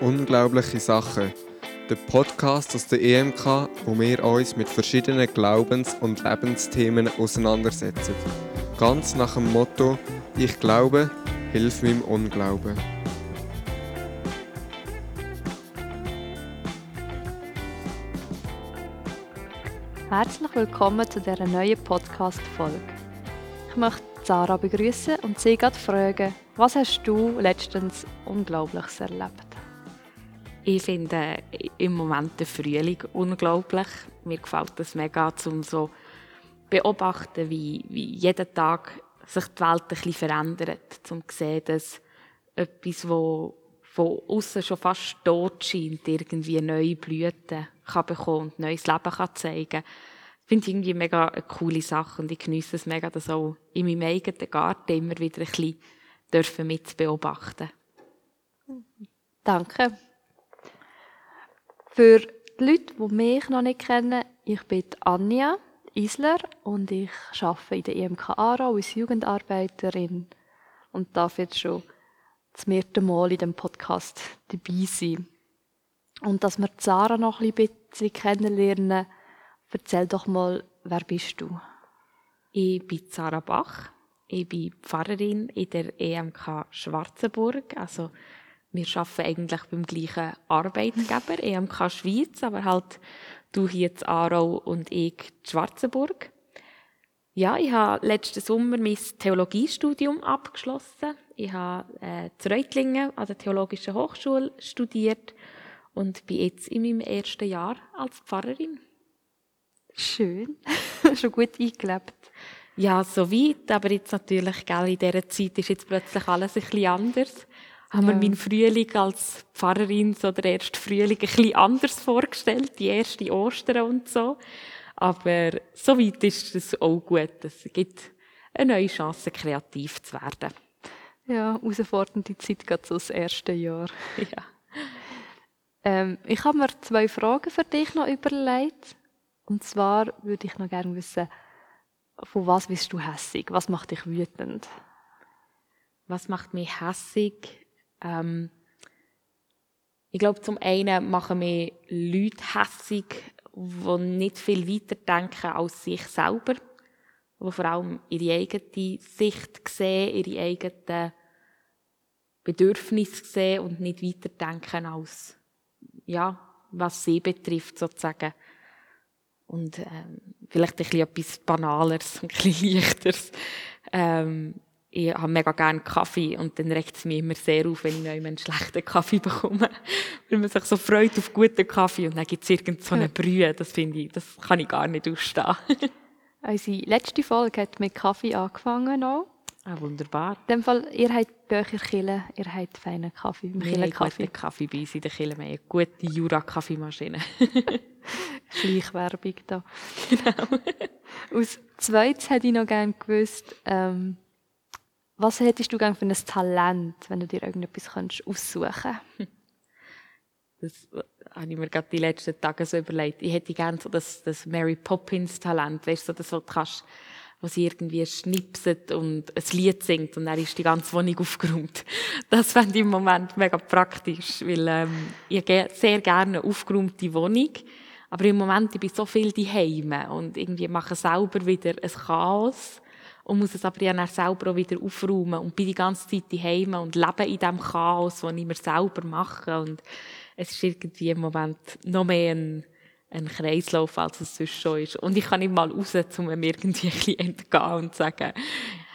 Unglaubliche Sachen. Der Podcast aus der EMK, wo wir uns mit verschiedenen Glaubens- und Lebensthemen auseinandersetzen. Ganz nach dem Motto: Ich glaube, hilf meinem Unglauben. Herzlich willkommen zu dieser neuen Podcast-Folge. Ich möchte Sarah begrüßen und sie fragen, was hast du letztens Unglaubliches erlebt? Ich finde im Moment den Frühling unglaublich. Mir gefällt es mega, um so beobachten, wie, wie jeden Tag sich die Welt ein bisschen verändert, um zu sehen, dass etwas, wo von außen schon fast tot scheint, irgendwie neue Blüten kann bekommen und neues Leben kann zeigen finde ich irgendwie mega eine coole Sache und ich genieße es mega, das auch in meinem eigenen Garten immer wieder ein bisschen dürfen. Danke. Für die Leute, die mich noch nicht kennen, ich bin Anja Isler und ich arbeite in der IMK Aarau als Jugendarbeiterin und darf jetzt schon zum vierten Mal in dem Podcast dabei sein. Und dass wir Sarah noch ein bisschen kennenlernen, Erzähl doch mal, wer bist du? Ich bin Sarah Bach. Ich bin Pfarrerin in der EMK Schwarzenburg. Also, wir arbeiten eigentlich beim gleichen Arbeitgeber, EMK Schweiz, aber halt du hier in Aarau und ich in Schwarzenburg. Ja, ich habe letzten Sommer mein Theologiestudium abgeschlossen. Ich habe äh, in Reutlingen an der Theologischen Hochschule studiert und bin jetzt in meinem ersten Jahr als Pfarrerin. Schön. Schon gut eingelebt. Ja, so weit. Aber jetzt natürlich, gell, in dieser Zeit ist jetzt plötzlich alles ein bisschen anders. Haben ja. wir meinen Frühling als Pfarrerin, so der erste Frühling, ein bisschen anders vorgestellt, die erste Ostern und so. Aber so weit ist es auch gut. Es gibt eine neue Chance, kreativ zu werden. Ja, herausfordernde Zeit, gerade so das erste Jahr. Ja. Ähm, ich habe mir zwei Fragen für dich noch überlegt. Und zwar würde ich noch gerne wissen, von was bist du hässig? Was macht dich wütend? Was macht mich hässig? Ähm, ich glaube, zum einen machen mich Leute hässig, die nicht viel weiter denken als sich selber, die vor allem ihre eigene Sicht sehen, ihre eigenen Bedürfnisse sehen und nicht weiter denken als, ja, was sie betrifft, sozusagen. Und ähm, vielleicht ein bisschen etwas Banaleres, ein bisschen Leichteres. Ähm, ich habe mega gerne Kaffee und dann regt es mich immer sehr auf, wenn ich einen schlechten Kaffee bekomme. Weil man sich so freut auf guten Kaffee und dann gibt es irgend so eine Brühe. Das finde ich, das kann ich gar nicht ausstehen. Unsere letzte Folge hat mit Kaffee angefangen auch. Ah, wunderbar. In dem Fall, ihr habt Bücher Kille, ihr habt feinen Kaffee. Wir haben Kaffee. Kaffee bei uns in der Kille. Wir haben eine gute Jura-Kaffeemaschine. Schleichwerbung da. Genau. Aus zweites hätte ich noch gerne gewusst, ähm, was hättest du gerne für ein Talent, wenn du dir irgendetwas könntest aussuchen Das äh, habe ich mir gerade die letzten Tage so überlegt. Ich hätte gerne so das, das Mary Poppins Talent, weißt du, so, dass du kannst sie irgendwie schnipset und ein Lied singt und dann ist die ganze Wohnung aufgeräumt. Das fände ich im Moment mega praktisch, weil ähm, ich sehr gerne eine aufgeräumte Wohnung, aber im Moment ich bin so viel daheim und irgendwie mache selber wieder ein Chaos und muss es aber ja dann selber auch wieder aufräumen und bin die ganze Zeit daheim und lebe in diesem Chaos, das ich mir selber mache und es ist irgendwie im Moment noch mehr ein ein Kreislauf, als es sonst schon ist. Und ich kann nicht mal raus, um mir irgendwie ein bisschen entgehen und sagen,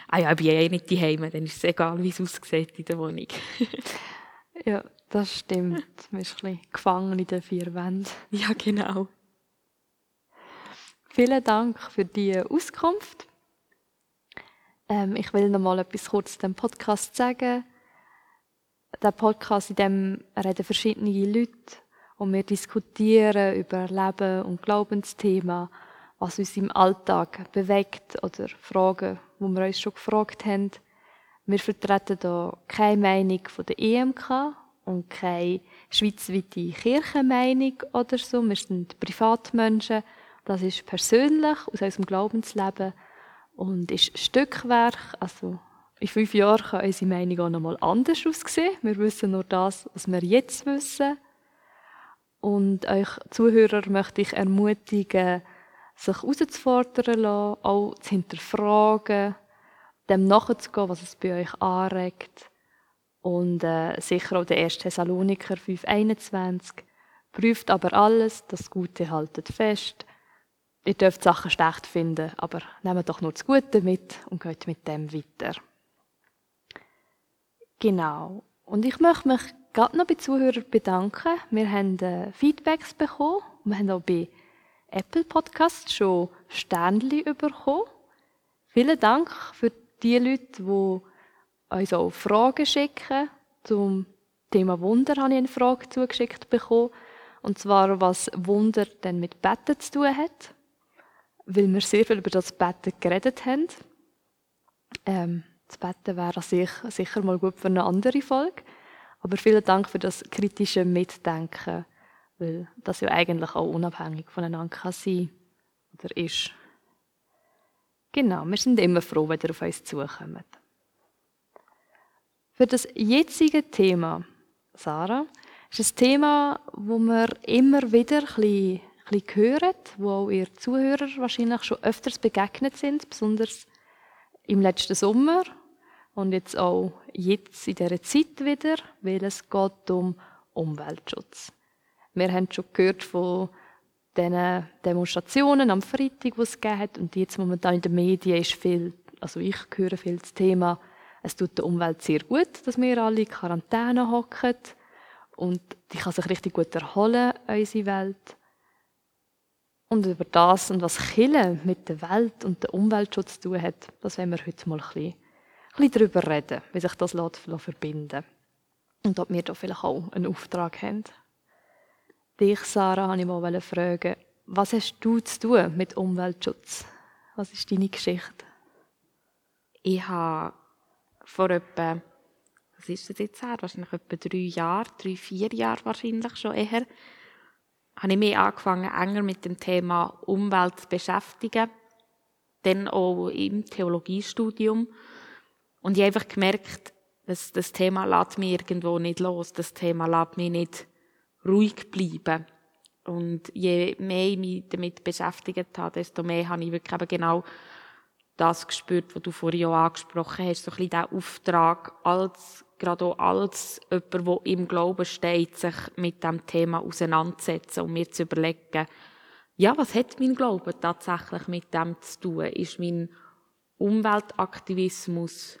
ah ja, ich bin ja eh nicht daheim, dann ist es egal, wie es aussieht in der Wohnung. ja, das stimmt. Man ist ein bisschen gefangen in den vier Wänden. Ja, genau. Vielen Dank für die Auskunft. Ähm, ich will noch mal etwas kurz zu dem Podcast sagen. Der Podcast, in dem reden verschiedene Leute und wir diskutieren über Leben und Glaubensthema, was uns im Alltag bewegt oder Fragen, wo wir uns schon gefragt haben. Wir vertreten hier keine Meinung von der EMK und keine schweizweite Kirchenmeinung oder so. Wir sind Privatmenschen. Das ist persönlich aus unserem Glaubensleben und ist Stückwerk, also in fünf Jahren kann unsere Meinung auch noch mal anders aussehen. Wir wissen nur das, was wir jetzt wissen. Und euch Zuhörer möchte ich ermutigen, sich herauszufordern lassen, auch zu hinterfragen, dem nachzugehen, was es bei euch anregt. Und äh, sicher auch der 1. Thessaloniker 5,21. Prüft aber alles, das Gute haltet fest. Ihr dürft Sachen schlecht finden, aber nehmt doch nur das Gute mit und geht mit dem weiter. Genau. Und ich möchte mich gerade noch bei Zuhörern bedanken. Wir haben äh, Feedbacks bekommen. Wir haben auch bei Apple Podcasts schon Sternchen bekommen. Vielen Dank für die Leute, die uns auch Fragen schicken. Zum Thema Wunder habe ich eine Frage zugeschickt bekommen. Und zwar, was Wunder denn mit Betten zu tun hat. Weil wir sehr viel über das Betten geredet haben. Ähm, das Betten wäre sich sicher mal gut für eine andere Folge. Aber vielen Dank für das kritische Mitdenken, weil das ja eigentlich auch unabhängig voneinander kann sein oder ist. Genau, wir sind immer froh, wenn ihr auf uns zukommt. Für das jetzige Thema, Sarah, ist ein Thema, wo wir immer wieder ein bisschen, bisschen hören, wo auch ihr Zuhörer wahrscheinlich schon öfters begegnet sind, besonders im letzten Sommer und jetzt auch jetzt in dieser Zeit wieder, weil es geht um Umweltschutz. Wir haben schon gehört von diesen Demonstrationen am Freitag, die es gegeben. Und jetzt momentan in den Medien ist viel, also ich höre viel das Thema, es tut der Umwelt sehr gut, dass wir alle in Quarantäne hocken. Und die kann sich richtig gut erholen, unsere Welt. Und über das und was Killen mit der Welt und dem Umweltschutz zu tun hat, das wollen wir heute mal ein bisschen, ein bisschen darüber reden, wie sich das verbinden lässt. Und ob wir da vielleicht auch einen Auftrag haben. Dich, Sarah, wollte ich mal fragen, was hast du zu tun mit Umweltschutz? Was ist deine Geschichte? Ich habe vor etwa, was ist das jetzt her? Wahrscheinlich etwa drei Jahre, drei, vier Jahre wahrscheinlich schon eher, habe ich mich angefangen, enger mit dem Thema Umwelt zu beschäftigen. Dann auch im Theologiestudium. Und ich habe einfach gemerkt, dass das Thema lässt mich irgendwo nicht los. Das Thema lässt mich nicht ruhig bleiben. Und je mehr ich mich damit beschäftigt habe, desto mehr habe ich wirklich eben genau das gespürt, was du vorhin auch angesprochen hast, so ein bisschen der Auftrag, als, gerade auch als jemand, der im Glauben steht, sich mit dem Thema auseinanderzusetzen und mir zu überlegen, ja, was hat mein Glaube tatsächlich mit dem zu tun? Ist mein Umweltaktivismus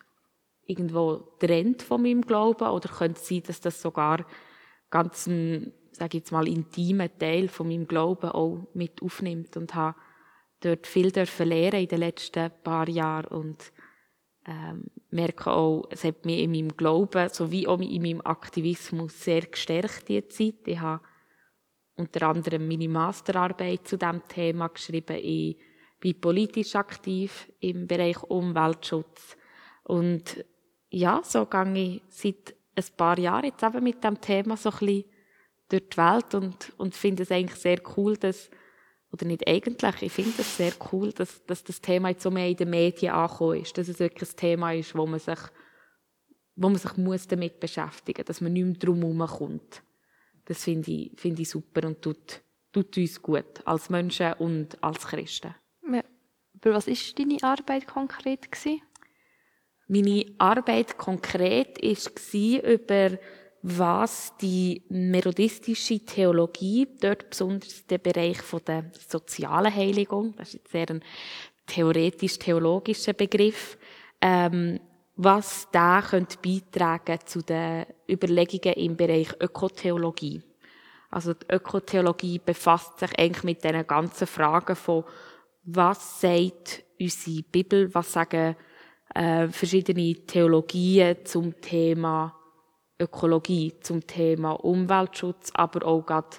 irgendwo trennt von meinem Glauben oder könnte es sein, dass das sogar ganz ein, sage ich jetzt mal, intimen Teil von meinem Glauben auch mit aufnimmt und habe dort viel lernen in den letzten paar Jahren und ähm, merke auch, es hat mich in meinem Glauben sowie auch in meinem Aktivismus sehr gestärkt, diese Zeit. Ich habe unter anderem meine Masterarbeit zu diesem Thema geschrieben. Ich bin politisch aktiv im Bereich Umweltschutz. Und ja, so gehe ich seit ein paar Jahren jetzt eben mit dem Thema so ein bisschen durch die Welt und, und finde es eigentlich sehr cool, dass oder nicht eigentlich, ich finde es sehr cool, dass, dass das Thema jetzt so mehr in den Medien angekommen ist, dass es wirklich ein Thema ist, wo man sich, wo man sich muss damit beschäftigen muss, dass man nicht mehr drum herum kommt. Das finde ich, finde ich super und tut, tut uns gut, als Menschen und als Christen. Ja. Aber was war deine Arbeit konkret? Gewesen? Meine Arbeit konkret war über was die methodistische Theologie, dort besonders der Bereich von der sozialen Heiligung, das ist jetzt sehr ein theoretisch-theologischer Begriff, ähm, was da könnte beitragen zu den Überlegungen im Bereich Ökotheologie. Also die Ökotheologie befasst sich eigentlich mit den ganzen Fragen von, was sagt unsere Bibel, was sagen äh, verschiedene Theologien zum Thema Ökologie, zum Thema Umweltschutz, aber auch gerade,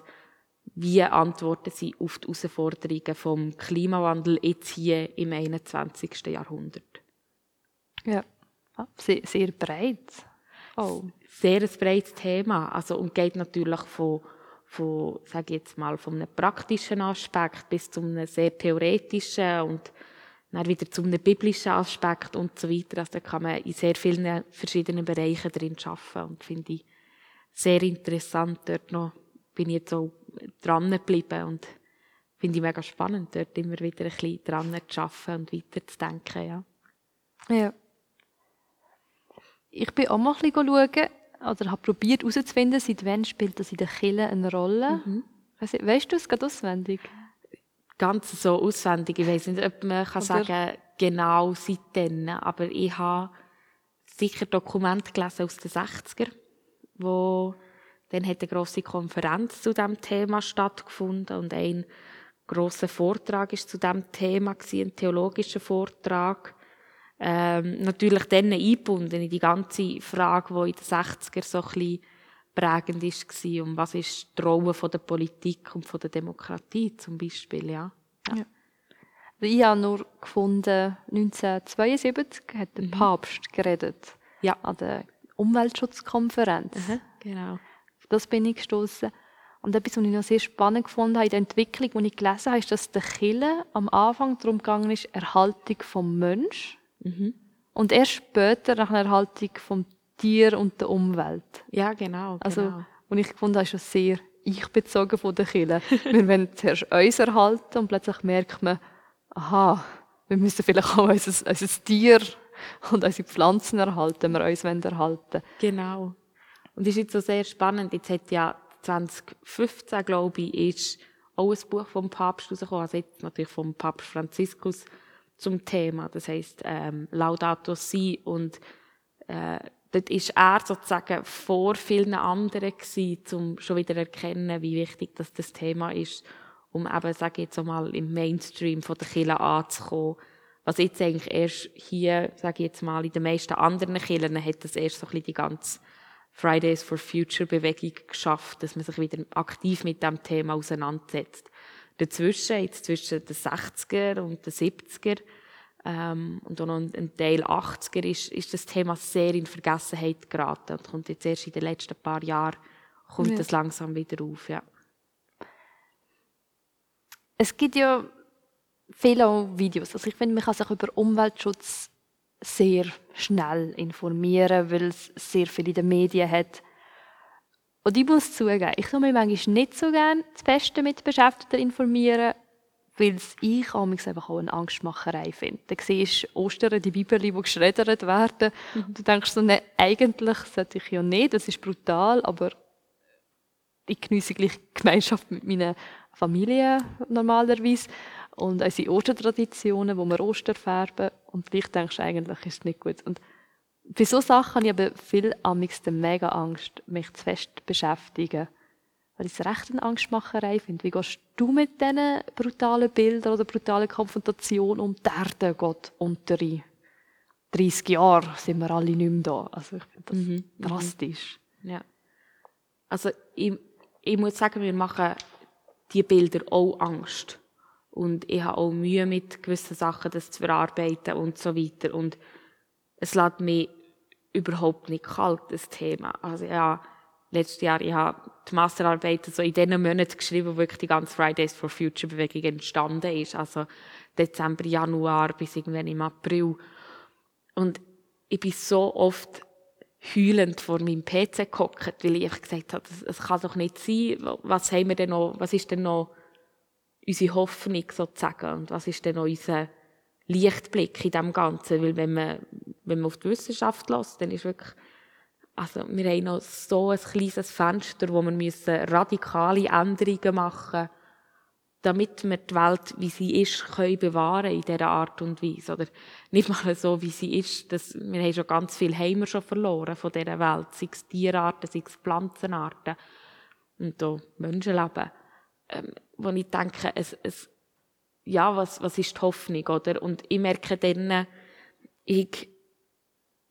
wie antworten sie auf die Herausforderungen vom Klimawandel jetzt hier im 21. Jahrhundert. Ja, ah, sehr, sehr breit. Oh. Sehr ein breites Thema. Also, und geht natürlich von, von, sage ich jetzt mal, von einem praktischen Aspekt bis zu einem sehr theoretischen und dann wieder zu einem biblischen Aspekt und so weiter. Also da kann man in sehr vielen verschiedenen Bereichen drin arbeiten und finde ich sehr interessant. Dort noch bin ich jetzt auch dran geblieben und finde ich mega spannend, dort immer wieder ein bisschen dran zu arbeiten und weiterzudenken, ja. Ja. Ich bin auch mal ein bisschen schauen, oder habe probiert herauszufinden, seit wann spielt das in der Kirche eine Rolle. Mhm. Weißt du es gerade auswendig? Ganz so auswendig. Ich weiß nicht, ob man kann sagen genau seitdem, aber ich habe sicher Dokumente gelesen aus den 60er, wo dann hat eine grosse Konferenz zu diesem Thema stattgefunden und ein grosser Vortrag ist zu diesem Thema gewesen, ein theologischer Vortrag. Ähm, natürlich dann eingebunden in die ganze Frage, die in den 60er so ein bisschen prägend war, um was ist die Rolle von der Politik und von der Demokratie zum Beispiel, ja. ja. ja. Ich habe nur gefunden, 1972 hat der mhm. Papst geredet. Ja. An der Umweltschutzkonferenz. Mhm, genau. Auf das bin ich gestoßen. Und etwas, was ich noch sehr spannend gefunden habe in der Entwicklung, die ich gelesen habe, ist, dass der Kille am Anfang darum gegangen ist, Erhaltung vom Mensch. Mhm. Und erst später nach einer Erhaltung vom Tier und der Umwelt. Ja, genau. Also, genau. und ich fand, das schon sehr ich-bezogen von der Kille. wir wollen zuerst uns erhalten und plötzlich merkt man, aha, wir müssen vielleicht auch unser, unser Tier und unsere Pflanzen erhalten, wenn wir uns erhalten wollen. Genau. Und das ist jetzt so sehr spannend. Jetzt hat ja 2015, glaube ich, ist auch ein Buch vom Papst rausgekommen, also jetzt natürlich vom Papst Franziskus zum Thema. Das heisst, ähm, Laudato Si und äh, dort ist er sozusagen vor vielen anderen gewesen, um schon wieder erkennen, wie wichtig das, das Thema ist, um eben, sage ich jetzt mal, im Mainstream von der Kirche anzukommen. Was jetzt eigentlich erst hier, sage ich jetzt mal, in den meisten anderen Kirchen hat das erst so ein bisschen die ganze Fridays for Future Bewegung geschafft, dass man sich wieder aktiv mit dem Thema auseinandersetzt. Dazwischen, jetzt zwischen den 60er und den 70er, ähm, und auch noch ein Teil 80er ist, ist das Thema sehr in Vergessenheit geraten und kommt jetzt erst in den letzten paar Jahren kommt ja. das langsam wieder auf, ja. Es gibt ja viele Videos. Also ich finde, man kann sich über Umweltschutz sehr schnell informieren, weil es sehr viel in den Medien hat. Und ich muss zugeben, ich tue mich manchmal nicht so gerne das Beste mit Beschäftigten informieren, weil es ich einfach auch eine Angstmacherei finde. Da siehst du Ostern, die Bibel, die geschreddert werden. Mhm. Du denkst so, ne, eigentlich sollte ich ja nicht, das ist brutal, aber ich genieße gleich Gemeinschaft mit meiner Familie normalerweise und unsere Ostertraditionen, wo wir Oster färben und vielleicht denkst du eigentlich, ist es nicht gut. Und bei so Sachen habe ich aber viel amix mega Angst, mich zu fest beschäftigen. Weil ich es recht eine Angstmacherei finde. Wie gehst du mit diesen brutalen Bildern oder brutalen Konfrontationen um? Die Erde geht unter 30 Jahren sind wir alle nicht mehr da. Also ich finde das mhm. mhm. drastisch. Ja. Also ich, ich muss sagen, wir machen die Bilder auch Angst. Und ich habe auch Mühe mit gewissen Sachen, das zu verarbeiten und so weiter. Und es lässt mich überhaupt nicht kalt, das Thema. Also ja, letztes Jahr, ich habe die Masterarbeit so in diesen Monaten geschrieben, wo wirklich die ganze Fridays for Future Bewegung entstanden ist. Also Dezember, Januar bis irgendwann im April. Und ich bin so oft heulend vor meinem PC gehockt, weil ich einfach gesagt habe, es kann doch nicht sein. Was haben wir denn noch, was ist denn noch unsere Hoffnung sozusagen und was ist denn unser Lichtblick in dem Ganzen, weil wenn man, wenn man auf die Wissenschaft lässt, dann ist wirklich, also wir haben noch so ein kleines Fenster, wo wir müssen radikale Änderungen machen damit wir die Welt, wie sie ist, können bewahren in dieser Art und Weise. Oder nicht mal so, wie sie ist. Das, wir haben schon ganz viel Heimer schon verloren von dieser Welt. Sei es Tierarten, sei es Pflanzenarten. Und auch Menschenleben ähm, wo ich denke, es, es, ja, was, was ist die Hoffnung, oder? Und ich merke dann, ich,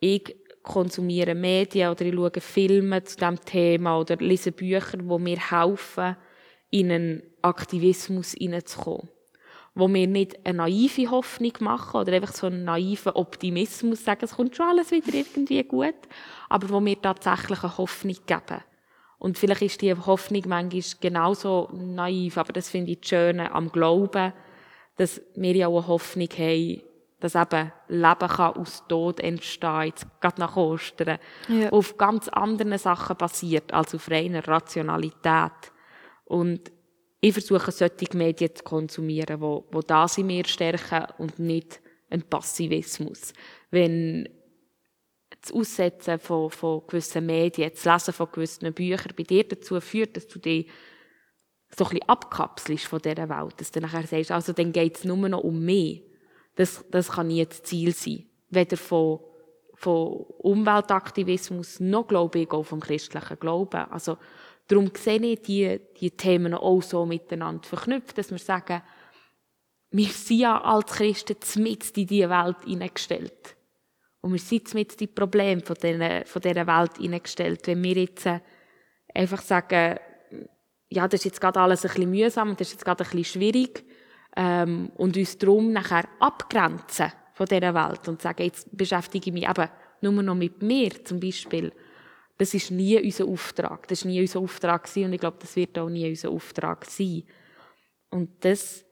ich konsumiere Medien oder ich schaue Filme zu diesem Thema oder lese Bücher, die mir helfen, in einen Aktivismus hineinzukommen. Wo mir nicht eine naive Hoffnung machen oder einfach so einen naiven Optimismus sagen, es kommt schon alles wieder irgendwie gut, aber wo mir tatsächlich eine Hoffnung geben. Und vielleicht ist die Hoffnung manchmal genauso naiv, aber das finde ich das Schöne am Glauben, dass wir ja auch eine Hoffnung haben, dass eben Leben kann aus Tod entstehen, jetzt gerade nach Ostern, Ja. auf ganz anderen Sachen basiert, als auf reiner Rationalität. Und ich versuche, solche Medien zu konsumieren, wo, wo das in mir stärken und nicht ein Passivismus. Wenn das Aussetzen von, von gewissen Medien, das Lesen von gewissen Büchern bei dir dazu führt, dass du dich so ein bisschen abkapselst von dieser Welt, dass du nachher sagst, also dann geht es nur noch um mich. Das, das kann nie das Ziel sein. Weder von, von Umweltaktivismus noch, glaube ich, auch vom christlichen Glauben. Also, darum sehe ich die, die Themen auch so miteinander verknüpft, dass wir sagen, wir sind ja als Christen mit in diese Welt hineingestellt. Und wir sind mit die Probleme von dieser, von dieser Welt hineingestellt. Wenn wir jetzt äh, einfach sagen, ja, das ist jetzt gerade alles ein bisschen mühsam das ist jetzt gerade ein bisschen schwierig, ähm, und uns darum nachher abgrenzen von dieser Welt und sagen, jetzt beschäftige ich mich eben nur noch mit mir zum Beispiel. Das ist nie unser Auftrag. Das ist nie unser Auftrag gewesen und ich glaube, das wird auch nie unser Auftrag sein. Und das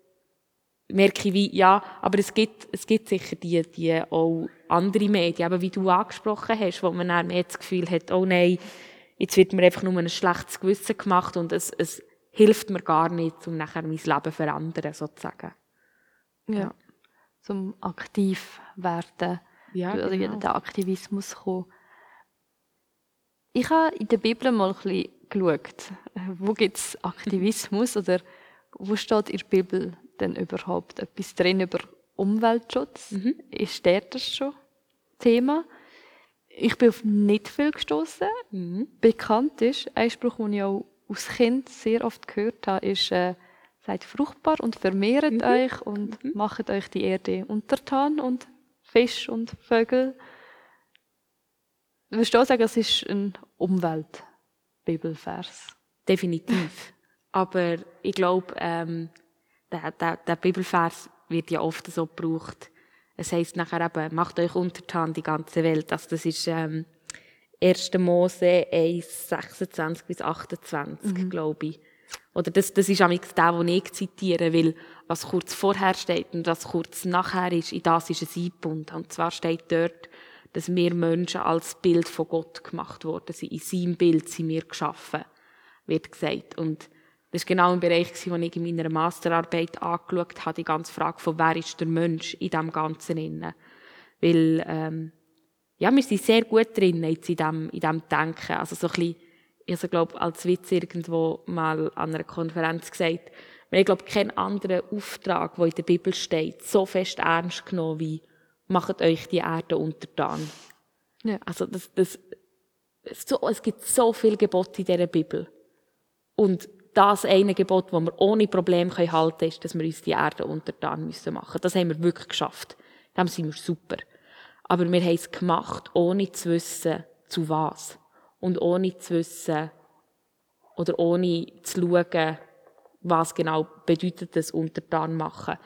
merke ich wie, ja, aber es gibt, es gibt sicher die, die auch andere Medien, aber wie du angesprochen hast, wo man dann mehr das Gefühl hat, oh nein, jetzt wird mir einfach nur ein schlechtes Gewissen gemacht und es, es hilft mir gar nicht, um nachher mein Leben zu verändern, sozusagen. Ja. Zum aktiv werden. Ja, oder genau. in den Aktivismus kommen. Ich habe in der Bibel mal ein bisschen geschaut, wo gibt es Aktivismus oder wo steht in der Bibel denn überhaupt etwas drin über Umweltschutz? Mhm. Ist der das schon Thema? Ich bin auf nicht viel gestoßen. Mhm. Bekannt ist, ein Spruch, den ich auch als Kind sehr oft gehört habe, ist, äh, seid fruchtbar und vermehrt Mhm. euch und macht euch die Erde untertan und Fisch und Vögel. Würdest du auch sagen, es ist ein Umwelt-Bibelvers? Definitiv. Aber ich glaube, ähm, der, der, der Bibelvers wird ja oft so gebraucht. Es heisst nachher eben, macht euch untertan die ganze Welt. Also das ist ähm, 1. Mose 1, 26 bis 28, glaube ich. Oder das, das ist amigs der, den ich zitiere, weil was kurz vorher steht und was kurz nachher ist, in das ist ein eingebunden. Und zwar steht dort, dass wir Menschen als Bild von Gott gemacht worden sind. In seinem Bild sind wir geschaffen, wird gesagt. Und das war genau im Bereich, den ich in meiner Masterarbeit angeschaut habe, die ganze Frage von, wer ist der Mensch in diesem Ganzen inne. Weil, ähm, ja, wir sind sehr gut drin jetzt in dem, in dem Denken. Also so ein bisschen, ich habe glaube als Witz irgendwo mal an einer Konferenz gesagt, wir haben, glaube keinen anderen Auftrag, der in der Bibel steht, so fest ernst genommen wie, macht euch die Erde untertan. Ja. Also das, das, so, es gibt so viele Gebote in dieser Bibel. Und das eine Gebot, das wir ohne Problem halten können, ist, dass wir uns die Erde untertan müssen machen. Das haben wir wirklich geschafft. Dem sind wir super. Aber wir haben es gemacht, ohne zu wissen, zu was. Und ohne zu wissen, oder ohne zu schauen, was genau bedeutet das untertan machen.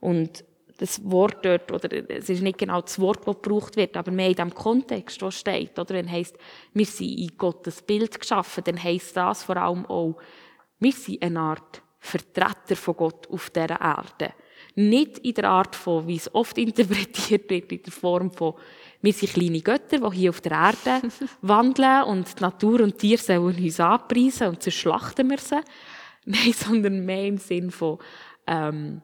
Und das Wort dort, oder es ist nicht genau das Wort, das gebraucht wird, aber mehr in dem Kontext, wo steht, oder wenn heisst, wir sind in Gottes Bild geschaffen, dann heisst das vor allem auch, wir sind eine Art Vertreter von Gott auf dieser Erde. Nicht in der Art von, wie es oft interpretiert wird, in der Form von, wir sind kleine Götter, die hier auf der Erde wandeln und die Natur und Tiere sollen uns anpreisen und zerschlachten wir sie. Nein, sondern mehr im Sinn von, ähm,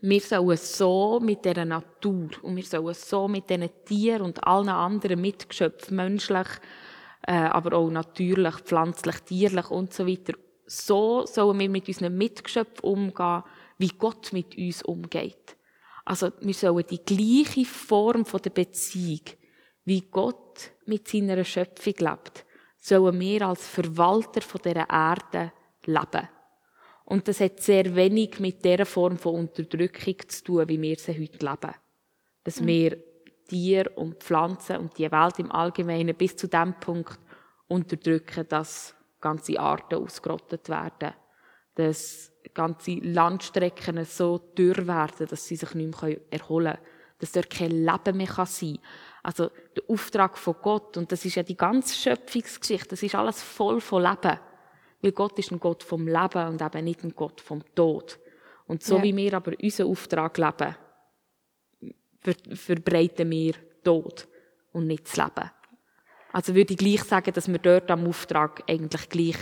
wir sollen so mit dieser Natur und wir sollen so mit diesen Tieren und allen anderen Mitgeschöpfen, menschlich, äh, aber auch natürlich, pflanzlich, tierlich und so weiter, so sollen wir mit unseren Mitgeschöpfen umgehen, wie Gott mit uns umgeht. Also wir sollen die gleiche Form von der Beziehung, wie Gott mit seiner Schöpfung lebt, sollen wir als Verwalter von dieser Erde leben. Und das hat sehr wenig mit der Form von Unterdrückung zu tun, wie wir sie heute leben. Dass wir Tiere und Pflanzen und die Welt im Allgemeinen bis zu dem Punkt unterdrücken, dass ganze Arten ausgerottet werden. Dass ganze Landstrecken so dürr werden, dass sie sich nicht mehr erholen können. Dass dort kein Leben mehr sein kann. Also der Auftrag von Gott, und das ist ja die ganze Schöpfungsgeschichte, das ist alles voll von Leben. Weil Gott ist ein Gott vom Leben und eben nicht ein Gott vom Tod. Und so Ja. wie wir aber unseren Auftrag leben, ver verbreiten wir Tod und nicht das Leben. Also würde ich gleich sagen, dass wir dort am Auftrag eigentlich gleich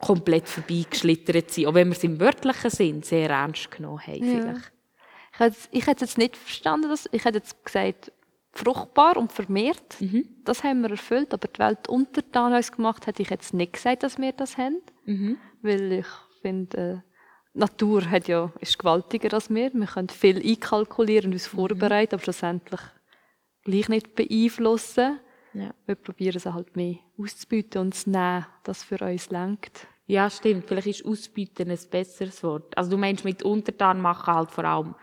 komplett vorbeigeschlittert sind, auch wenn wir es im wörtlichen Sinn sehr ernst genommen haben. Ja. Vielleicht. Ich hätte, ich hätte jetzt nicht verstanden, dass, ich hätte jetzt gesagt, fruchtbar und vermehrt. Das haben wir erfüllt, aber die Welt untertan uns gemacht, hätte ich jetzt nicht gesagt, dass wir das haben. Weil ich finde, äh, die Natur hat ja, ist gewaltiger als wir. Wir können viel einkalkulieren und uns vorbereiten, aber schlussendlich gleich nicht beeinflussen. Ja. Wir probieren es halt mehr auszubieten und zu nehmen, das für uns lenkt. Ja, stimmt. Vielleicht ist ausbieten ein besseres Wort. Also du meinst mit untertan machen halt vor allem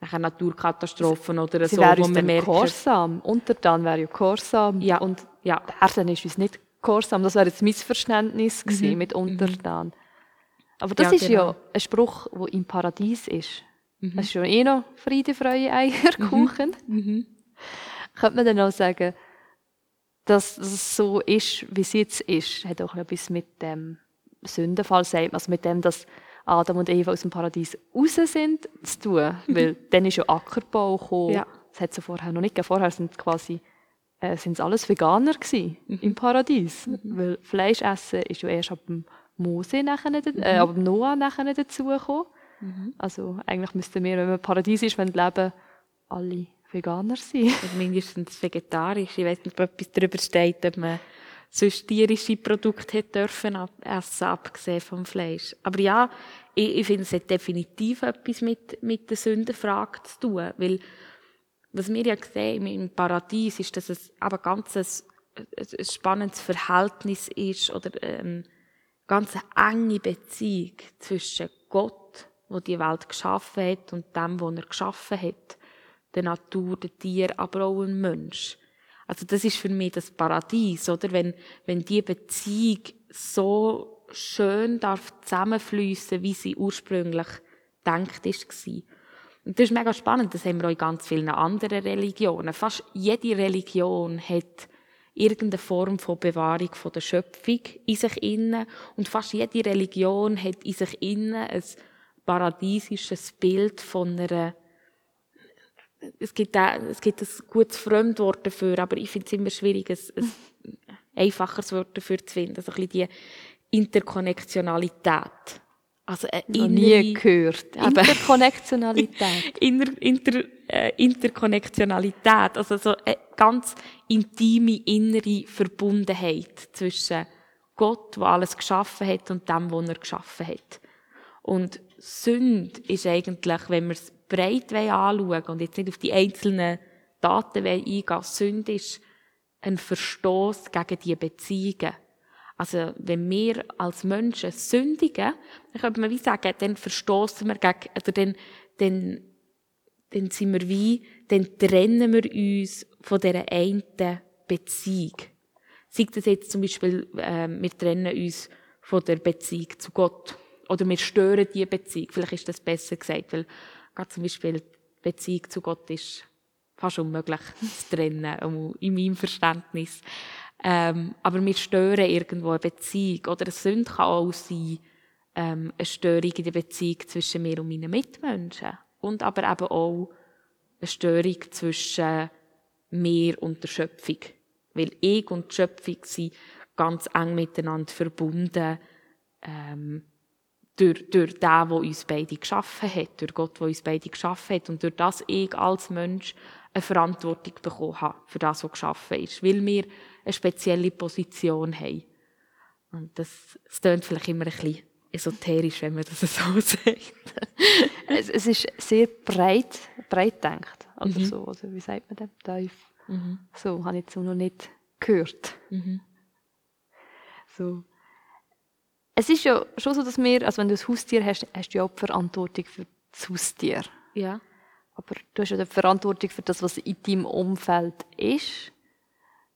nachher Naturkatastrophen oder Sie so, wo man merkt, gehorsam. Untertan wäre ja gehorsam. Ja. Und ja, der dann ist uns nicht gehorsam. Das wäre jetzt Missverständnis gewesen mit Untertan. Aber das Mhm. Ja, ist genau. ja ein Spruch, der im Paradies ist. Mhm. Das ist ja eh noch Friede, Freude, Eierkuchen. Mhm. Könnte man dann auch sagen, dass es so ist, wie es jetzt ist, hat auch etwas mit dem Sündenfall, sagt man, also mit dem, dass Adam und Eva aus dem Paradies raus sind, zu tun. Weil dann ist ja Ackerbau gekommen. Mhm. Ja. Das hat es ja vorher noch nicht gegeben. Vorher sind quasi äh, sind es alles Veganer gewesen, Mhm. im Paradies. Weil Fleisch essen ist ja erst ab dem Mose nachher, nicht- Mhm. äh, ab dem Noah nachher dazugekommen. Also eigentlich müssten wir, wenn man im Paradies ist, wenn leben, alle Veganer sein. oder mindestens vegetarisch. Ich weiß nicht, ob etwas darüber steht, ob man sonst tierische Produkte hätte dürfen essen, abgesehen vom Fleisch. Aber ja, ich, ich finde, es hat definitiv etwas mit, mit der Sündenfrage zu tun, weil was wir ja sehen im Paradies ist, dass es aber ganz ein, ein, spannendes Verhältnis ist oder ähm, ganz eine enge Beziehung zwischen Gott, wo die Welt geschaffen hat, und dem, wo er geschaffen hat, der Natur, der Tier, aber auch ein Mensch. Also das ist für mich das Paradies, oder? Wenn, wenn die Beziehung so schön darf zusammenfließen, wie sie ursprünglich denkt ist. Und das ist mega spannend, das haben wir auch in ganz vielen anderen Religionen. Fast jede Religion hat irgendeine Form von Bewahrung von der Schöpfung in sich inne und fast jede Religion hat in sich inne ein paradiesisches Bild von einer es gibt, auch, es gibt ein gutes Fremdwort dafür, aber ich finde es immer schwierig, ein, ein einfacheres Wort dafür zu finden. Also ein bisschen die Interkonnektionalität. Also eine nie innere- gehört. Eben. Interkonnektionalität. Inner, inter, äh, Interkonnektionalität, also so eine ganz intime innere Verbundenheit zwischen Gott, der alles geschaffen hat, und dem, was er geschaffen hat. Und Sünde ist eigentlich, wenn wir es breit anschauen und jetzt nicht auf die einzelnen Daten eingehen, Sünde ist ein Verstoß gegen die Beziehungen. Also, wenn wir als Menschen sündigen, dann könnte man wie sagen, dann verstoßen wir gegen, oder dann, dann, dann sind wir wie, dann trennen wir uns von dieser einen Beziehung. Sei das jetzt zum Beispiel, äh, wir trennen uns von der Beziehung zu Gott. Oder wir stören die Beziehung. Vielleicht ist das besser gesagt, weil gerade zum Beispiel die Beziehung zu Gott ist fast unmöglich zu trennen, in meinem Verständnis. Ähm, aber wir stören irgendwo eine Beziehung. Oder eine Sünde kann auch sein, ähm, eine Störung in der Beziehung zwischen mir und meinen Mitmenschen. Und aber eben auch eine Störung zwischen mir und der Schöpfung. Weil ich und die Schöpfung sind ganz eng miteinander verbunden, ähm, durch, durch den, der uns beide geschaffen hat, durch Gott, der uns beide geschaffen hat und durch das ich als Mensch eine Verantwortung bekommen habe für das, was geschaffen ist, weil wir eine spezielle Position haben. Und das, das klingt vielleicht immer ein bisschen esoterisch, wenn man das so sagt. es, es ist sehr breit, breit denkt. Oder so, also wie sagt man das? Tief. So, habe ich jetzt so noch nicht gehört. So. Es ist ja schon so, dass wir, also wenn du ein Haustier hast, hast du ja auch die Verantwortung für das Haustier. Ja. Aber du hast ja die Verantwortung für das, was in deinem Umfeld ist.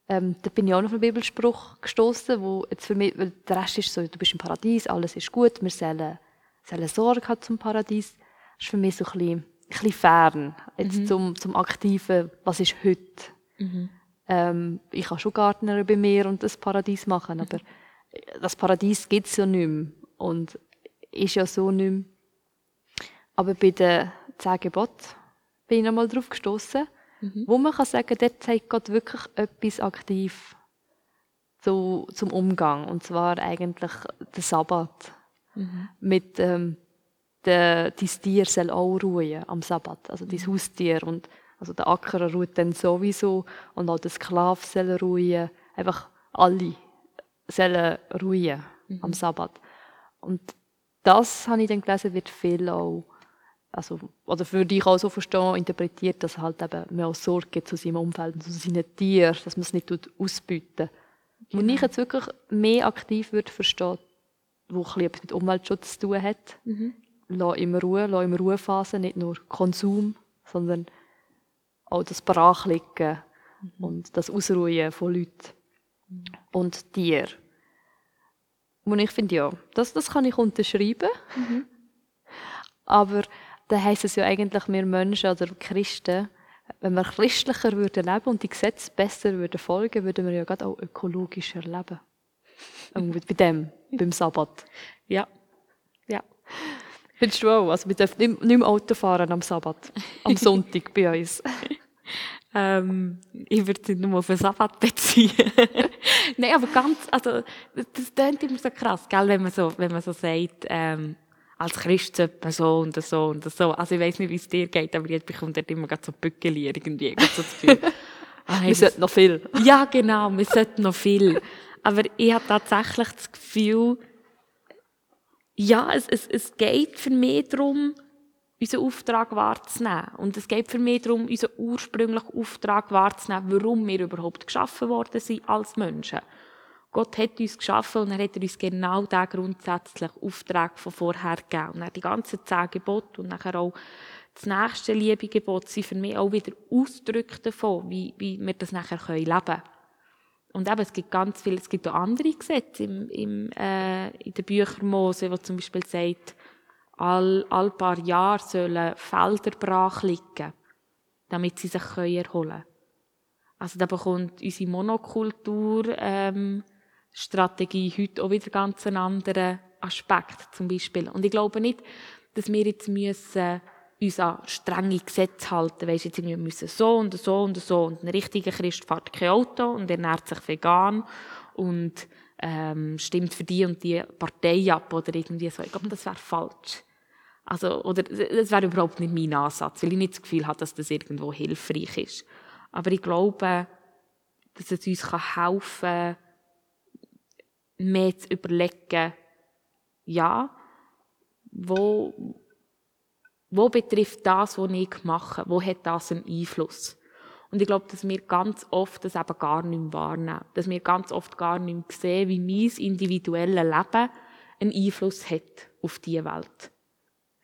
Ähm, da bin ich auch noch auf einen Bibelspruch gestoßen, wo jetzt für mich, weil der Rest ist so, du bist im Paradies, alles ist gut, wir sollen, sollen Sorge haben zum Paradies. Das ist für mich so ein bisschen, ein bisschen fern, jetzt zum, zum Aktiven, was ist heute. Ähm, ich kann schon Gärtner bei mir und das Paradies machen, aber das Paradies gibt es ja nicht mehr und ist ja so nicht mehr. Aber bei den zehn Geboten bin ich nochmal drauf gestoßen, Mhm. wo man kann sagen, dort zeigt Gott wirklich etwas aktiv zu, zum Umgang. Und zwar eigentlich der Sabbat. Mhm. Mit ähm, der, dein Tier soll auch ruhen am Sabbat, also dein Haustier. Und, also der Acker ruht dann sowieso und auch der Sklave soll ruhen. Einfach alle sollen ruhen am Sabbat. Und das habe ich dann gelesen, wird viel auch, also, oder für dich auch so verstehen, interpretiert, dass halt eben mehr auch Sorge zu seinem Umfeld und zu seinen Tieren, dass man es nicht tut, ausbüten. Und ich jetzt wirklich mehr aktiv würde verstehen, wo ein bisschen etwas mit Umweltschutz zu tun hat. Mhm. Lass im Ruhe, lass im Ruhephase, nicht nur Konsum, sondern auch das Brachliegen und das Ausruhen von Leuten und Tieren. Und ich finde, ja, das, das kann ich unterschreiben. Aber da heisst es ja eigentlich, wir Menschen oder Christen, wenn wir christlicher würden leben und die Gesetze besser würden folgen, würden wir ja gerade auch ökologischer leben. Und bei dem, beim Sabbat. Ja. Ja. Findest du auch? Also wir dürfen nicht, nicht mehr Auto fahren am Sabbat. Am Sonntag bei uns. Ähm, ich würde nicht nur auf den Sabbat beziehen. Nein, aber ganz, also, das, klingt immer so krass, gell, wenn man so, wenn man so sagt, ähm, als Christ sollte so und so und so. Also ich weiß nicht, wie es dir geht, aber jetzt bekommt dort immer so Bückeli irgendwie. So das Gefühl, ah, hey, Wir sollten noch viel. ja, genau, wir sollten noch viel. Aber ich habe tatsächlich das Gefühl, ja, es, es, es geht für mich darum, unseren Auftrag wahrzunehmen. Und es geht für mich darum, unseren ursprünglichen Auftrag wahrzunehmen, warum wir überhaupt geschaffen worden sind als Menschen. Gott hat uns geschaffen und er hat uns genau diesen grundsätzlichen Auftrag von vorher gegeben. Und dann die ganzen zehn Gebote und nachher auch das nächste Liebegebot sind für mich auch wieder Ausdrücke davon, wie, wie wir das nachher leben können. Und eben, es gibt ganz viele, es gibt auch andere Gesetze im, im, äh, in den Büchern Mose, wo zum Beispiel sagt, all, all paar Jahre sollen Felder brach liegen, damit sie sich erholen können. Also da bekommt unsere Monokultur, ähm, heute auch wieder ganz einen anderen Aspekt zum Beispiel. Und ich glaube nicht, dass wir jetzt müssen uns an strenge Gesetze halten. Weisst, jetzt wir müssen so und so und so und ein richtiger Christ fährt kein Auto und ernährt sich vegan und ähm, stimmt für die und die Partei ab oder irgendwie so. Ich glaube, das wäre falsch. Also, oder, das wäre überhaupt nicht mein Ansatz, weil ich nicht das Gefühl habe, dass das irgendwo hilfreich ist. Aber ich glaube, dass es uns helfen kann, mehr zu überlegen, ja, wo, wo betrifft das, was ich mache, wo hat das einen Einfluss? Und ich glaube, dass wir ganz oft das eben gar nicht mehr wahrnehmen. Dass wir ganz oft gar nicht mehr sehen, wie mein individuelles Leben einen Einfluss hat auf diese Welt.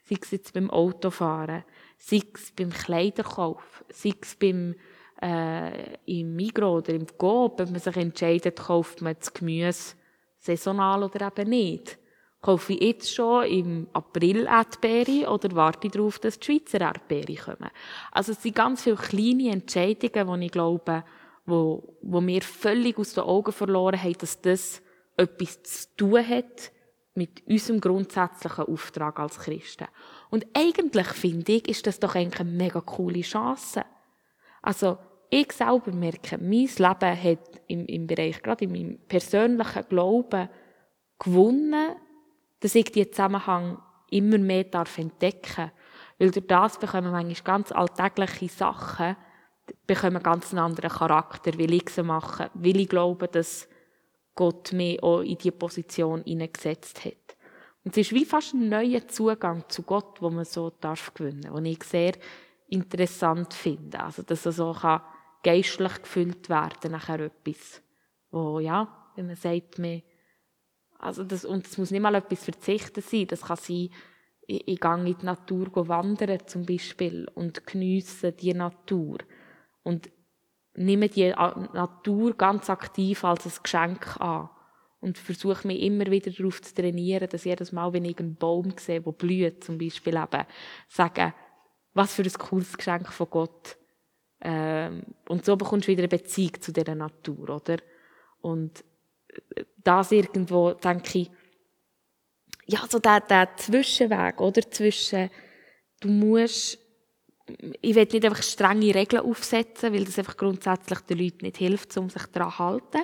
Sei es jetzt beim Autofahren, sei es beim Kleiderkauf, sei es beim, äh, im Migros oder im Coop, wenn man sich entscheidet, kauft man das Gemüse saisonal oder eben nicht. Kaufe ich jetzt schon im April Erdbeere oder warte darauf, dass die Schweizer Erdbeere kommen? Also es sind ganz viele kleine Entscheidungen, die ich glaube, wo, wo wir völlig aus den Augen verloren haben, dass das etwas zu tun hat mit unserem grundsätzlichen Auftrag als Christen. Und eigentlich finde ich, ist das doch eigentlich eine mega coole Chance. Also, ich selber merke, mein Leben hat im, im Bereich, gerade in meinem persönlichen Glauben, gewonnen, dass ich diesen Zusammenhang immer mehr darf entdecken Weil durch das bekommen manchmal ganz alltägliche Sachen, bekommen ganz einen anderen Charakter, weil ich sie mache, weil ich glaube, dass Gott mich auch in diese Position hineingesetzt hat. Und es ist wie fast ein neuer Zugang zu Gott, wo man so darf gewinnen, den ich sehr interessant finde. Also, dass er so kann geistlich gefüllt werden nachher etwas, wo, ja, wenn man sagt, man, also das, und es muss nicht mal etwas verzichten sein, das kann sein, ich, ich gehe in die Natur wandern zum Beispiel und geniesse die Natur und nehme die Natur ganz aktiv als ein Geschenk an und versuche mich immer wieder darauf zu trainieren, dass jedes Mal, wenn ich einen Baum sehe, der blüht, zum Beispiel eben, sage, was für ein cooles Geschenk von Gott. Ähm, und so bekommst du wieder eine Beziehung zu dieser Natur, oder? Und das irgendwo, denke ich, ja, so der, der Zwischenweg, oder? Zwischen, du musst, ich will nicht einfach strenge Regeln aufsetzen, weil das einfach grundsätzlich den Leuten nicht hilft, um sich daran zu halten.